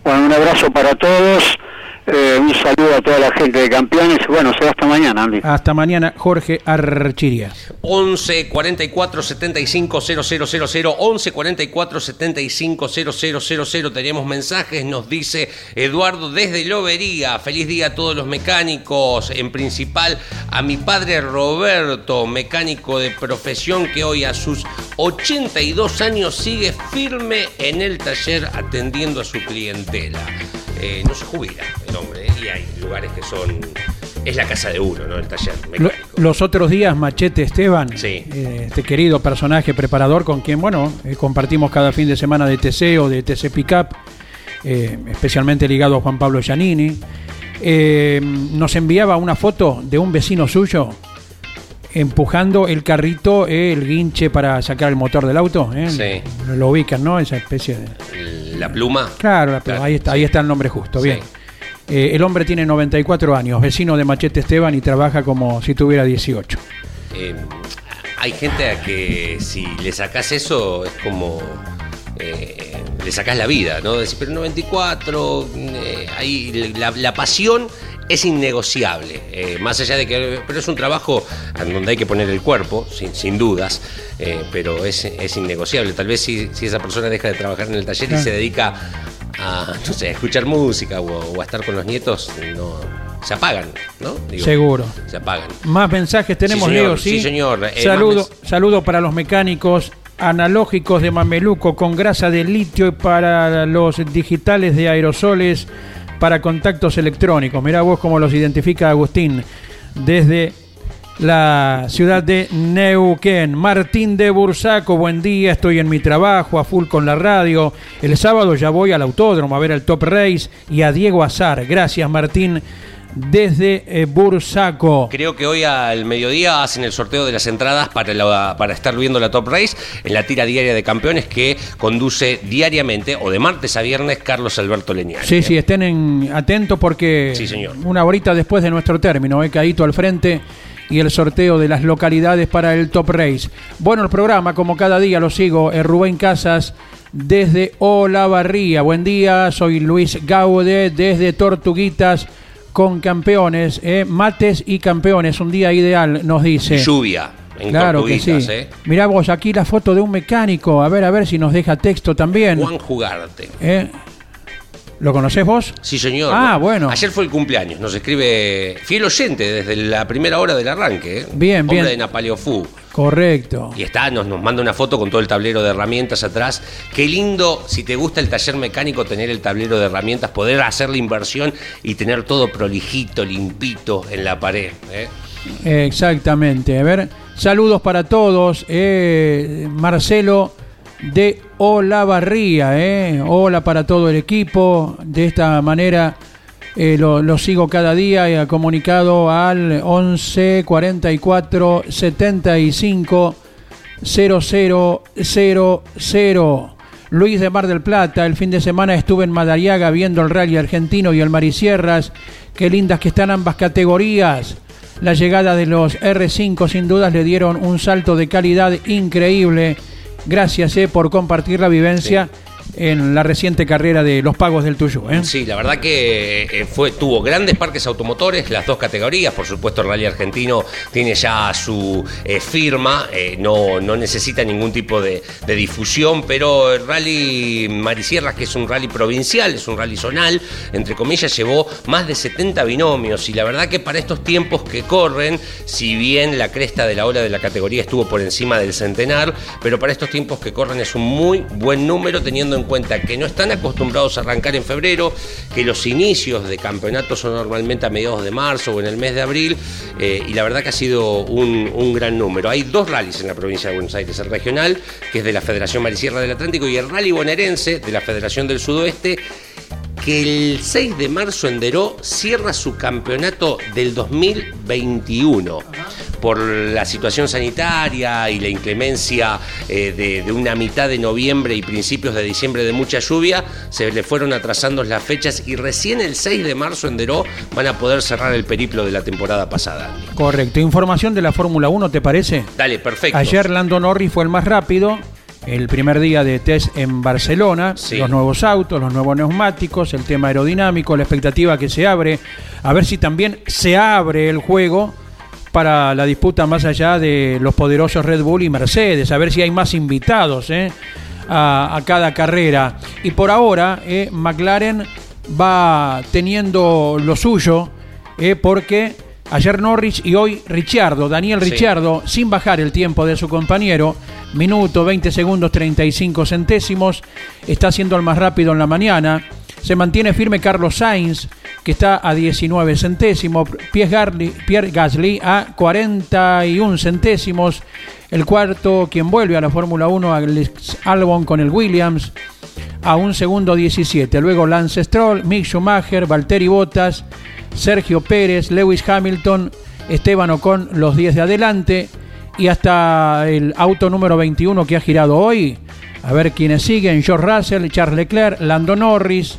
Bueno, un abrazo para todos, eh, un saludo a toda la gente de campeones. Bueno, será hasta mañana, Andy. Hasta mañana, Jorge Archirias. 11 44 75 000 11 44 75 000 Tenemos mensajes, nos dice Eduardo desde Lobería. Feliz día a todos los mecánicos. En principal a mi padre Roberto, mecánico de profesión que hoy a sus 82 años sigue firme en el taller atendiendo a su clientela. Eh, no se jubila el hombre, ¿eh? y hay lugares que son. Es la casa de uno, ¿no? El taller mecánico. los otros días, Machete Esteban, Sí. eh, este querido personaje preparador con quien, bueno, eh, compartimos cada fin de semana de TC o de TC Pickup, especialmente ligado a Juan Pablo Giannini, nos enviaba una foto de un vecino suyo empujando el carrito, el guinche para sacar el motor del auto. Sí. Lo, lo ubican, ¿no? Esa especie de... La pluma. Claro, la- Claro. Ahí, está, ahí está el nombre justo, Sí. bien. Eh, el hombre tiene 94 años, vecino de Machete Esteban y trabaja como si tuviera 18. Eh, hay gente a que si le sacás eso es como. eh, le sacás la vida, ¿no? Decir, pero 94, eh, ahí la, la pasión es innegociable. eh, más allá de que. Pero es un trabajo en donde hay que poner el cuerpo, sin, sin dudas, eh, pero es, es innegociable. Tal vez si, si esa persona deja de trabajar en el taller y se dedica a, no sé, a escuchar música o, o a estar con los nietos, no. Se apagan, ¿no? Digo, Seguro. Se apagan. Más mensajes tenemos, Sí, señor, Leo, ¿sí? sí, señor. Eh, saludo, saludo para los mecánicos analógicos de Mameluco con grasa de litio y para los digitales de aerosoles para contactos electrónicos. Mirá vos cómo los identifica Agustín desde la ciudad de Neuquén. Martín de Bursaco, buen día, estoy en mi trabajo, a full con la radio. El sábado ya voy al autódromo a ver al Top Race y a Diego Azar. Gracias, Martín, desde eh, Bursaco. Creo que hoy al mediodía hacen el sorteo de las entradas para, la- para estar viendo la Top Race en la tira diaria de campeones que conduce diariamente o de martes a viernes Carlos Alberto Leñani. Sí, sí, estén en- atentos porque Sí, señor. una horita después de nuestro término, he caído al frente y el sorteo de las localidades para el Top Race. Bueno, el programa, como cada día lo sigo, es Rubén Casas desde Olavarría. Buen día, soy Luis Gaude desde Tortuguitas con campeones, eh, mates y campeones. Un día ideal, nos dice. Lluvia en Claro que sí. ¿eh? Mirá vos aquí la foto de un mecánico. A ver, a ver si nos deja texto también. Juan Jugarte. Eh, ¿Lo conocés vos? Sí, señor. Ah, bueno. Ayer fue el cumpleaños. Nos escribe fiel oyente desde la primera hora del arranque. ¿eh? Bien, Hombre bien. de Napaleo Fu. Correcto. Y está, nos, nos manda una foto con todo el tablero de herramientas atrás. Qué lindo, si te gusta el taller mecánico, tener el tablero de herramientas, poder hacer la inversión y tener todo prolijito, limpito en la pared. ¿eh? Exactamente. A ver, saludos para todos. eh, Marcelo de Olavarría. Eh. Hola para todo el equipo. De esta manera eh, lo, sigo cada día y ha comunicado al 11 44 75 0000. Luis de Mar del Plata, el fin de semana estuve en Madariaga viendo el rally argentino y el Marisierras. Qué lindas que están ambas categorías. La llegada de los R5 sin dudas le dieron un salto de calidad increíble. Gracias eh, por compartir la vivencia en la reciente carrera de los pagos del Tuyú. ¿eh? Sí, la verdad que eh, fue, tuvo grandes parques automotores, las dos categorías. Por supuesto, el Rally Argentino tiene ya su eh, firma, eh, no, no necesita ningún tipo de, de difusión, pero el Rally Marisierras, que es un rally provincial, es un rally zonal, entre comillas, llevó más de 70 binomios. Y la verdad que para estos tiempos que corren, si bien la cresta de la ola de la categoría estuvo por encima del centenar, pero para estos tiempos que corren es un muy buen número, teniendo en cuenta que no están acostumbrados a arrancar en febrero, que los inicios de campeonato son normalmente a mediados de marzo o en el mes de abril, eh, y la verdad que ha sido un, un gran número. Hay dos rallies en la provincia de Buenos Aires, el regional, que es de la Federación Marisierra del Atlántico, y el rally bonaerense de la Federación del Sudoeste, que el 6 de marzo en Deró cierra su campeonato del 2021. Por la situación sanitaria y la inclemencia eh, de, de una mitad de noviembre y principios de diciembre de mucha lluvia, se le fueron atrasando las fechas y recién el 6 de marzo en Deró van a poder cerrar el periplo de la temporada pasada. Andy. Correcto. Información de la Fórmula 1, ¿te parece? Dale, perfecto. Ayer Lando Norris fue el más rápido. El primer día de test en Barcelona, Sí. los nuevos autos, los nuevos neumáticos, el tema aerodinámico, la expectativa que se abre, a ver si también se abre el juego para la disputa más allá de los poderosos Red Bull y Mercedes, a ver si hay más invitados ¿eh? a, a cada carrera. Y por ahora, eh, McLaren va teniendo lo suyo, eh, porque ayer Norris y hoy Ricciardo, Daniel Sí. Ricciardo, sin bajar el tiempo de su compañero, minuto 20 segundos 35 centésimos, está siendo el más rápido en la mañana. Se mantiene firme Carlos Sainz, que está a 19 centésimos. Pierre Gasly, a 41 centésimos. El cuarto, quien vuelve a la Fórmula 1, Alex Albon con el Williams, a un segundo 17. Luego Lance Stroll, Mick Schumacher, Valtteri Bottas, Sergio Pérez, Lewis Hamilton, Esteban Ocon, los 10 de adelante. Y hasta el auto número 21 que ha girado hoy. A ver quiénes siguen. George Russell, Charles Leclerc, Lando Norris.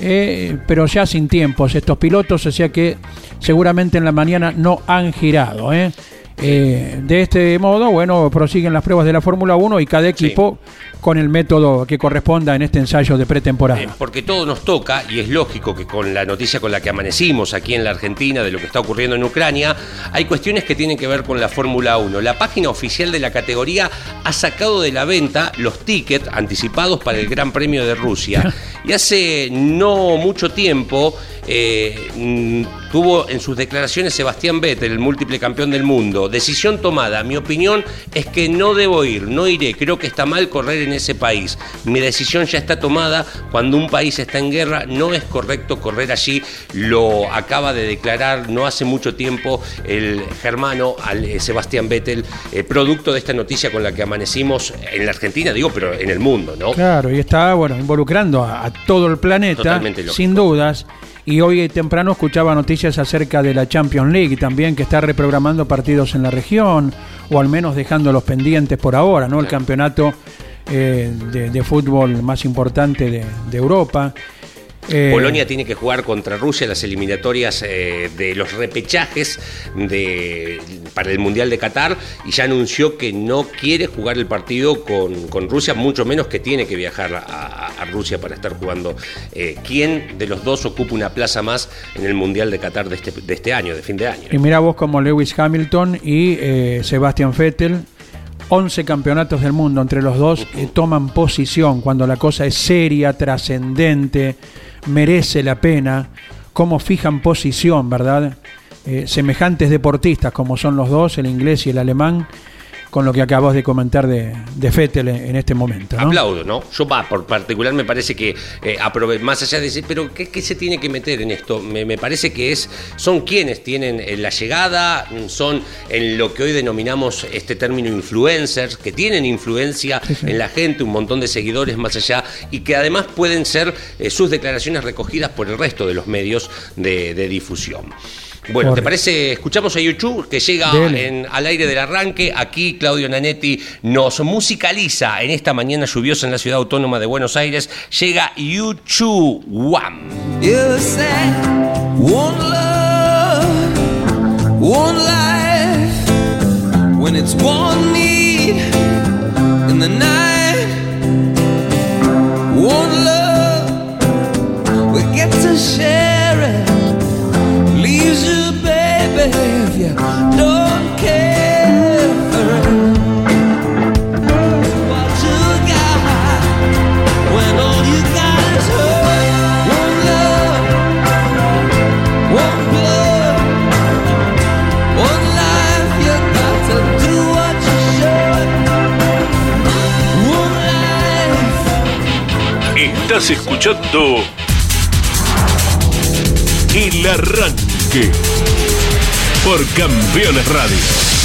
Eh, pero ya sin tiempos estos pilotos, o sea que seguramente en la mañana no han girado. eh. Eh, de este modo, bueno, prosiguen las pruebas de la Fórmula 1 y cada equipo con el método que corresponda en este ensayo de pretemporada. Eh, porque todo nos toca y es lógico que con la noticia con la que amanecimos aquí en la Argentina de lo que está ocurriendo en Ucrania, hay cuestiones que tienen que ver con la Fórmula 1. La página oficial de la categoría ha sacado de la venta los tickets anticipados para el Gran Premio de Rusia Y hace no mucho tiempo eh, mm, tuvo en sus declaraciones Sebastián Vettel, el múltiple campeón del mundo, decisión tomada. Mi opinión es que no debo ir, no iré. Creo que está mal correr en ese país. Mi decisión ya está tomada. Cuando un país está en guerra, no es correcto correr allí. Lo acaba de declarar no hace mucho tiempo el germano eh, Sebastián Vettel, eh, producto de esta noticia con la que amanecimos en la Argentina, digo, pero en el mundo, ¿no? Claro, y está bueno involucrando a todo el planeta, sin dudas. Y hoy temprano escuchaba noticias acerca de la Champions League también, que está reprogramando partidos en la región, o al menos dejándolos pendientes por ahora, ¿no? El campeonato eh, de, de fútbol más importante de, de Europa. Eh, Polonia tiene que jugar contra Rusia en las eliminatorias eh, de los repechajes de, para el Mundial de Qatar y ya anunció que no quiere jugar el partido con, con Rusia, mucho menos que tiene que viajar a, Rusia para estar jugando. Eh, ¿Quién de los dos ocupa una plaza más en el Mundial de Qatar de este, de este año, de fin de año? Y mira vos como Lewis Hamilton y eh, Sebastian Vettel, 11 campeonatos del mundo entre los dos, eh, toman posición cuando la cosa es seria, trascendente, merece la pena, cómo fijan posición, ¿verdad? Eh, semejantes deportistas como son los dos, el inglés y el alemán, con lo que acabas de comentar de, de Vettel en, este momento. ¿no? Aplaudo, ¿no? Yo va, por particular me parece que eh, aprove- más allá de decir, pero ¿qué, qué se tiene que meter en esto? Me, me parece que es, son quienes tienen eh, la llegada, son en lo que hoy denominamos este término influencers, que tienen influencia Sí, sí. en la gente, un montón de seguidores más allá, y que además pueden ser eh, sus declaraciones recogidas por el resto de los medios de, de difusión. Bueno, ¿te parece? Escuchamos a YouTube que llega en al aire del arranque. Aquí Claudio Nanetti nos musicaliza en esta mañana lluviosa en la ciudad autónoma de Buenos Aires. Llega YouTube One. You said one love, one life. When it's one need in the night, one love. We get to share Escuchando El Arranque por Campeones Radio.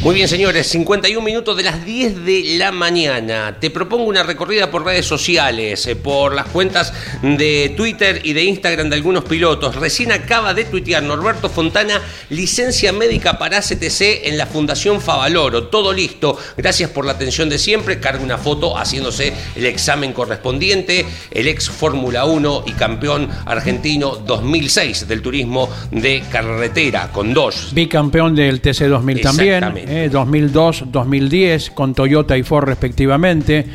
Muy bien, señores, 51 minutos de las 10 de la mañana. Te propongo una recorrida por redes sociales, eh, por las cuentas de Twitter y de Instagram de algunos pilotos. Recién acaba de tuitear Norberto Fontana, licencia médica para CTC en la Fundación Favaloro. Todo listo. Gracias por la atención de siempre. Carga una foto haciéndose el examen correspondiente. El ex Fórmula 1 y campeón argentino 2006 del turismo de carretera con dos. Bicampeón del TC 2000 también, Exactamente. Eh, 2002, 2010, con Toyota y Ford respectivamente.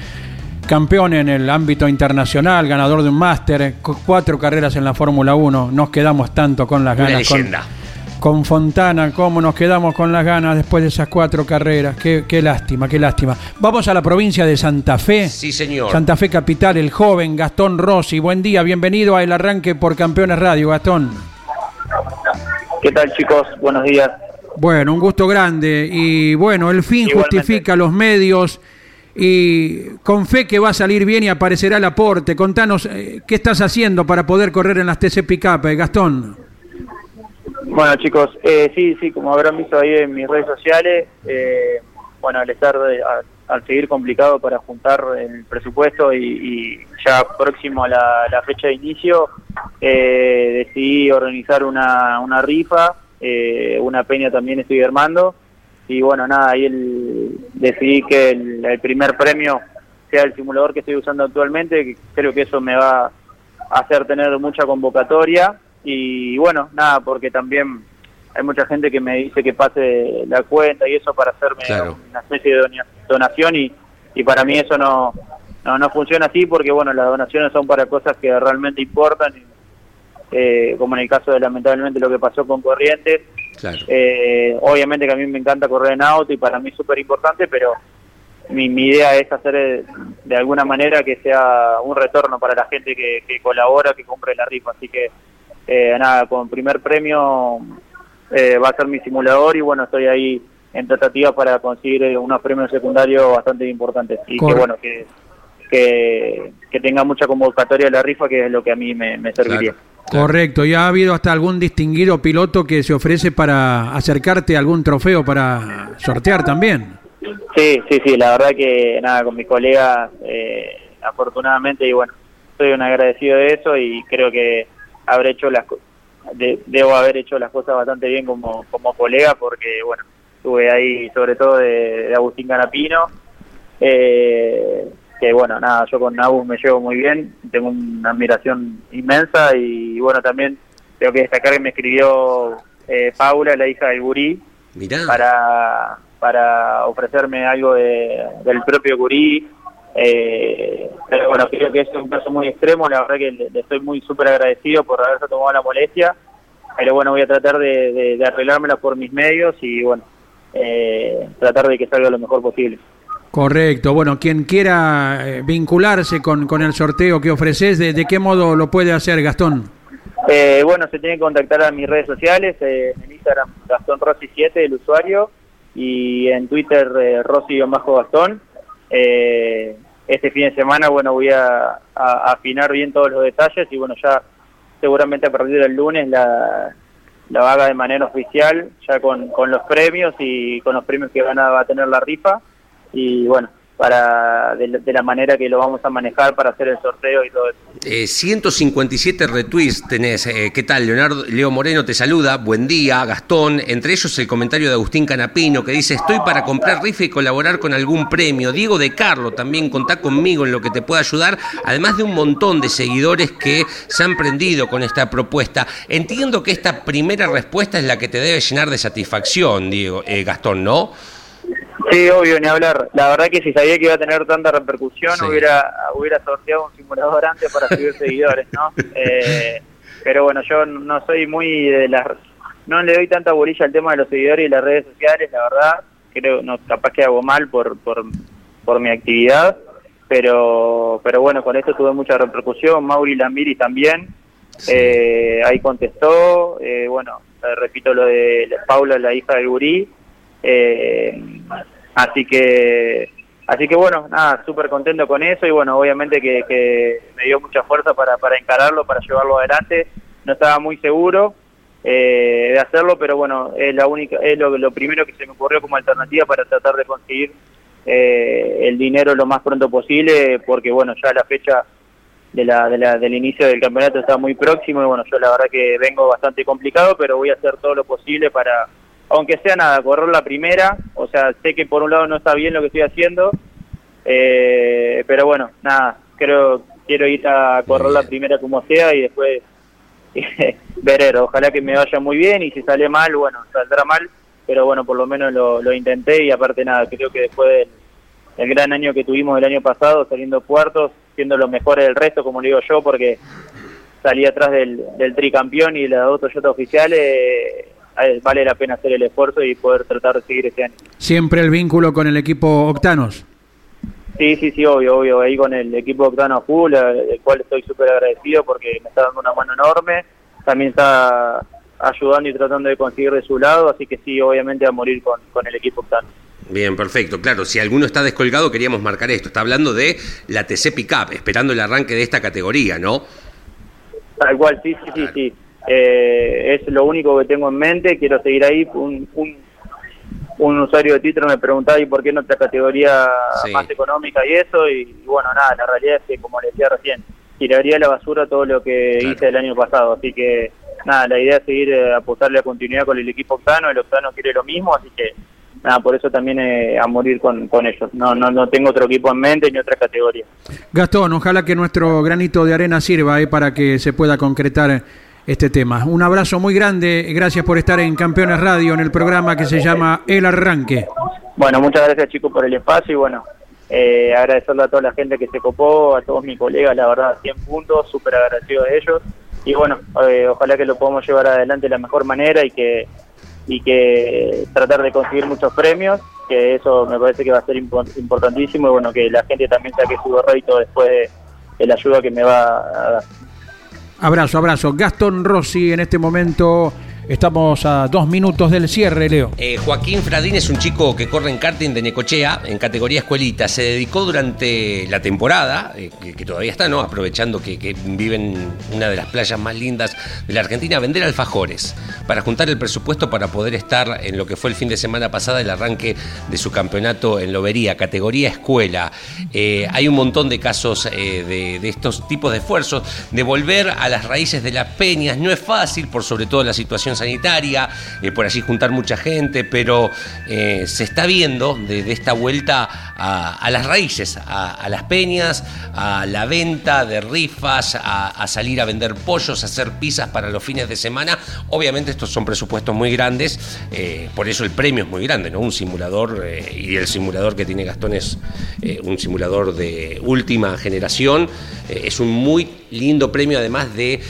Campeón en el ámbito internacional, ganador de un máster, cu- cuatro carreras en la Fórmula 1. Nos quedamos tanto con las Una ganas. Con, Fontana, cómo nos quedamos con las ganas después de esas cuatro carreras. Qué, qué lástima, qué lástima. Vamos a la provincia de Santa Fe. Sí, señor. Santa Fe Capital, el joven Gastón Rossi. Buen día, bienvenido a El Arranque por Campeones Radio, Gastón. ¿Qué tal chicos? Buenos días. Bueno, un gusto grande. Y bueno, el fin Igualmente. justifica los medios. Y con fe que va a salir bien y aparecerá el aporte. Contanos, eh, ¿qué estás haciendo para poder correr en las TC Pickup, eh, Gastón? Bueno chicos, eh, sí, sí, como habrán visto ahí en mis redes sociales, eh, bueno, al estar, al seguir complicado para juntar el presupuesto y, y ya próximo a la, la fecha de inicio, eh, decidí organizar una, una rifa, eh, una peña también estoy armando y bueno, nada, ahí el, decidí que el, el primer premio sea el simulador que estoy usando actualmente, que creo que eso me va a hacer tener mucha convocatoria y bueno, nada, porque también hay mucha gente que me dice que pase la cuenta y eso para hacerme Claro. una especie de dona- donación y, y para mí eso no, no, no funciona así porque bueno, las donaciones son para cosas que realmente importan, y, eh, como en el caso de lamentablemente lo que pasó con Corrientes, Claro. eh, obviamente que a mí me encanta correr en auto y para mí es súper importante, pero mi, mi idea es hacer eh, de alguna manera que sea un retorno para la gente que, que colabora, que compre la rifa. Así que eh, nada, con primer premio eh, va a ser mi simulador y bueno, estoy ahí en tratativa para conseguir unos premios secundarios bastante importantes y que bueno, que, que, que tenga mucha convocatoria la rifa, que es lo que a mí me, me serviría. Correcto, ¿y ha habido hasta algún distinguido piloto que se ofrece para acercarte a algún trofeo para sortear también? Sí, sí, sí, la verdad que nada, con mis colegas, eh, afortunadamente, y bueno, soy un agradecido de eso y creo que habré hecho las de- debo haber hecho las cosas bastante bien como, como colega porque, bueno, estuve ahí sobre todo de, de Agustín Canapino, eh, que bueno, nada, yo con Agus me llevo muy bien, tengo una admiración inmensa y bueno, también tengo que destacar que me escribió eh, Paula, la hija del gurí, Mirá. para, para ofrecerme algo de- del propio Curí. Eh, pero bueno, creo que es un caso muy extremo, la verdad que le, le estoy muy súper agradecido por haberse tomado la molestia, pero bueno, voy a tratar de, de, de arreglármela por mis medios y bueno, eh, tratar de que salga lo mejor posible. Correcto, bueno, quien quiera eh, vincularse con, con el sorteo que ofreces, ¿de, de qué modo lo puede hacer Gastón? Eh, bueno, se tienen que contactar a mis redes sociales, eh, en Instagram Gastón Rossi 7, el usuario, y en Twitter eh, Rossi-Gastón. Eh, este fin de semana, bueno, voy a, a afinar bien todos los detalles y bueno, ya seguramente a partir del lunes la, la haga de manera oficial, ya con, con los premios y con los premios que van a, va a tener la rifa y bueno, para de, la- manera que lo vamos a manejar para hacer el sorteo y todo eso. Eh, 157 retweets tenés. Eh, ¿Qué tal? Leonardo Leo Moreno te saluda. Buen día, Gastón. Entre ellos el comentario de Agustín Canapino que dice: Estoy para comprar rifa y colaborar con algún premio. Diego de Carlo también contá conmigo en lo que te pueda ayudar. Además de un montón de seguidores que se han prendido con esta propuesta. Entiendo que esta primera respuesta es la que te debe llenar de satisfacción, Diego, eh, Gastón, ¿no? Sí, obvio, ni hablar. La verdad que si sabía que iba a tener tanta repercusión, Sí. hubiera hubiera sorteado un simulador antes para subir seguidores, ¿no? Eh, pero bueno, yo no soy muy de las... No le doy tanta bolilla al tema de los seguidores y las redes sociales, la verdad. Creo, no, capaz que hago mal por, por, por mi actividad. Pero pero bueno, con esto tuve mucha repercusión. Mauri Lamiri también. Eh, ahí contestó. Eh, bueno, eh, repito lo de Paula, la hija del gurí. Eh, así que así que bueno, nada, súper contento con eso y bueno, obviamente que, que me dio mucha fuerza para, para encararlo, para llevarlo adelante. No estaba muy seguro eh, de hacerlo, pero bueno, es la única, es lo, lo primero que se me ocurrió como alternativa para tratar de conseguir eh, el dinero lo más pronto posible, porque bueno, ya la fecha de la, de la, del inicio del campeonato está muy próximo y bueno, yo la verdad que vengo bastante complicado, pero voy a hacer todo lo posible para, aunque sea nada, correr la primera, o sea, sé que por un lado no está bien lo que estoy haciendo, eh, pero bueno, nada, creo, quiero ir a correr la primera como sea y después ver, ojalá que me vaya muy bien y si sale mal, bueno, saldrá mal, pero bueno, por lo menos lo, lo intenté y aparte nada, creo que después del, del gran año que tuvimos el año pasado, saliendo puertos, siendo los mejores del resto, como le digo yo, porque salí atrás del, del tricampeón y de las dos Toyota oficiales, eh, vale la pena hacer el esfuerzo y poder tratar de seguir este año. Siempre el vínculo con el equipo Octanos. Sí, sí, sí, obvio, obvio. Ahí con el equipo Octano Full, el cual estoy súper agradecido porque me está dando una mano enorme. También está ayudando y tratando de conseguir de su lado, así que sí, obviamente a morir con, con el equipo Octano. Bien, perfecto. Claro, si alguno está descolgado, queríamos marcar esto. Está hablando de la TC Pickup, esperando el arranque de esta categoría, ¿no? Tal cual, sí, sí, sí, sí. Eh, es lo único que tengo en mente, quiero seguir ahí. Un, un, un usuario de Twitter me preguntaba, ¿y por qué no otra categoría Sí. más económica y eso? Y, y bueno, nada, la realidad es que, como le decía recién, tiraría a la basura todo lo que Claro. hice el año pasado. Así que, nada, la idea es seguir eh, apostarle a continuidad con el equipo Octano. El Octano quiere lo mismo, así que, nada, por eso también eh, a morir con, con ellos. No, no, no tengo otro equipo en mente ni otra categoría. Gastón, ojalá que nuestro granito de arena sirva eh, para que se pueda concretar este tema. Un abrazo muy grande, gracias por estar en Campeones Radio en el programa que se llama El Arranque. Bueno, muchas gracias chicos por el espacio y bueno, eh, agradecerle a toda la gente que se copó, a todos mis colegas, la verdad, 100 puntos, súper agradecido de ellos. Y bueno, eh, ojalá que lo podamos llevar adelante de la mejor manera y que, y que tratar de conseguir muchos premios. que eso me parece que va a ser impo- importantísimo y bueno, que la gente también saque su rédito después de, de la ayuda que me va a dar. Abrazo, abrazo. Gastón Rossi en este momento. Estamos a dos minutos del cierre, Leo. Eh, Joaquín Fradín es un chico que corre en karting de Necochea, en categoría escuelita. Se dedicó durante la temporada, eh, que, todavía está, ¿no? Aprovechando que, que vive en una de las playas más lindas de la Argentina, a vender alfajores para juntar el presupuesto para poder estar en lo que fue el fin de semana pasada, el arranque de su campeonato en Lobería, categoría escuela. Eh, hay un montón de casos de, de estos tipos de esfuerzos, de volver a las raíces de las peñas. No es fácil, por sobre todo la situación sanitaria, eh, por allí juntar mucha gente, pero eh, se está viendo de, de esta vuelta a, las raíces, a, las peñas, a la venta de rifas, a, salir a vender pollos, a hacer pizzas para los fines de semana. Obviamente estos son presupuestos muy grandes, eh, por eso el premio es muy grande, ¿no? Un simulador, y el simulador que tiene Gastón es un simulador de última generación, es un muy lindo premio además de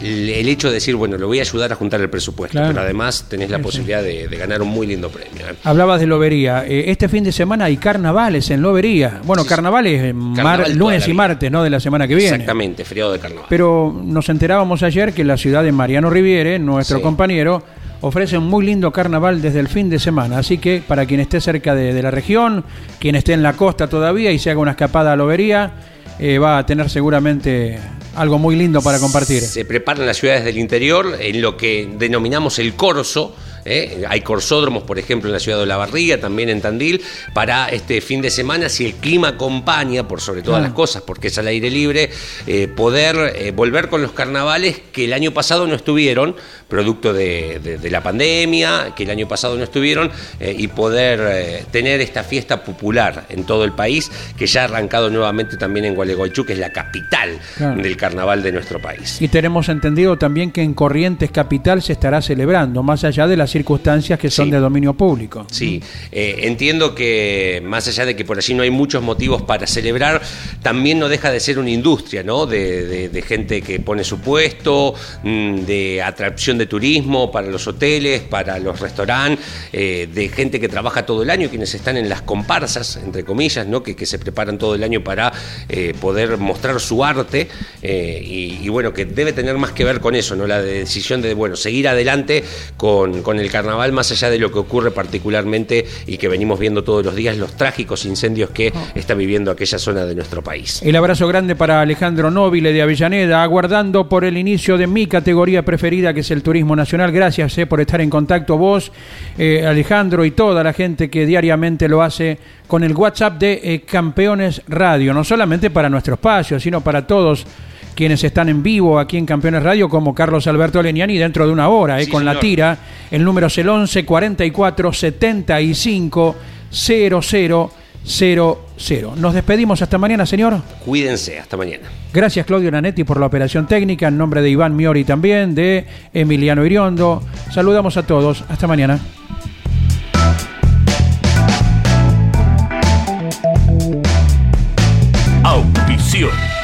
el hecho de decir, bueno, le voy a ayudar a juntar el presupuesto, Claro. pero además tenés la Sí, sí. posibilidad de, de ganar un muy lindo premio. ¿eh? Hablabas de Lobería. Eh, este fin de semana hay carnavales en Lobería. Bueno, carnavales eh, mar- Carnaval toda lunes y martes, ¿no? De la semana que viene. Exactamente, feriado de carnaval. Pero nos enterábamos ayer que la ciudad de Mariano Riviere, nuestro Sí. compañero, ofrece un muy lindo carnaval desde el fin de semana. Así que para quien esté cerca de, de la región, quien esté en la costa todavía y se haga una escapada a Lobería, eh, va a tener seguramente algo muy lindo para compartir. Se preparan las ciudades del interior en lo que denominamos el corso. ¿Eh? Hay corsódromos, por ejemplo, en la ciudad de La Barriga, también en Tandil, para este fin de semana, si el clima acompaña, por sobre todas las cosas, porque es al aire libre, eh, poder eh, volver con los carnavales que el año pasado no estuvieron, producto de, de- de la pandemia, que el año pasado no estuvieron, eh, y poder tener esta fiesta popular en todo el país, que ya ha arrancado nuevamente también en Gualeguaychú, que es la capital Claro. del carnaval de nuestro país. Y tenemos entendido también que en Corrientes Capital se estará celebrando, más allá de las circunstancias que son Sí. de dominio público. Sí, eh, entiendo que más allá de que por allí no hay muchos motivos para celebrar, también no deja de ser una industria, ¿no? De, de- de gente que pone su puesto, mm, de atracción de turismo para los hoteles, para los restaurantes, eh, de gente que trabaja todo el año, quienes están en las comparsas, entre comillas, ¿no? Que, que se preparan todo el año para eh, poder mostrar su arte y, y bueno, que debe tener más que ver con eso, ¿no? La decisión de, bueno, seguir adelante con, con el carnaval, más allá de lo que ocurre particularmente y que venimos viendo todos los días, los trágicos incendios que está viviendo aquella zona de nuestro país. El abrazo grande para Alejandro Nobile de Avellaneda, aguardando por el inicio de mi categoría preferida, que es el turismo nacional. Gracias eh, por estar en contacto vos, eh, Alejandro, y toda la gente que diariamente lo hace con el WhatsApp de eh, Campeones Radio, no solamente para nuestro espacio, sino para todos quienes están en vivo aquí en Campeones Radio, como Carlos Alberto Leniani, dentro de una hora, eh, Sí, con la tira. El número es el 11 44 75 00 00. Nos despedimos hasta mañana, señor. Cuídense, hasta mañana. Gracias Claudio Nanetti por la operación técnica, en nombre de Iván Miori también, de Emiliano Iriondo. Saludamos a todos, hasta mañana.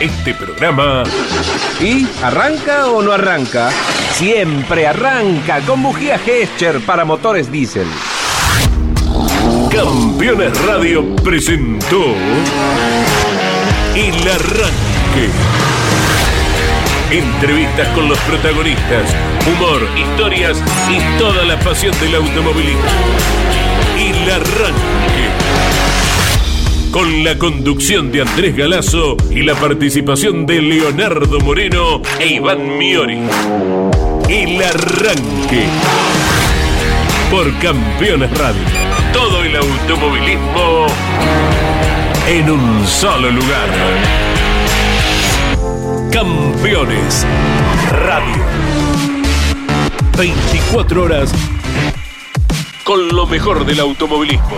Este programa. ¿Y arranca o no arranca? Siempre arranca con bujía Gescher para motores diésel. Campeones Radio presentó El Arranque. Entrevistas con los protagonistas, humor, historias y toda la pasión del automovilismo. El Arranque. Con la conducción de Andrés Galazo y la participación de Leonardo Moreno e Iván Miori. El Arranque. Por Campeones Radio. Todo el automovilismo en un solo lugar. Campeones Radio. 24 horas con lo mejor del automovilismo.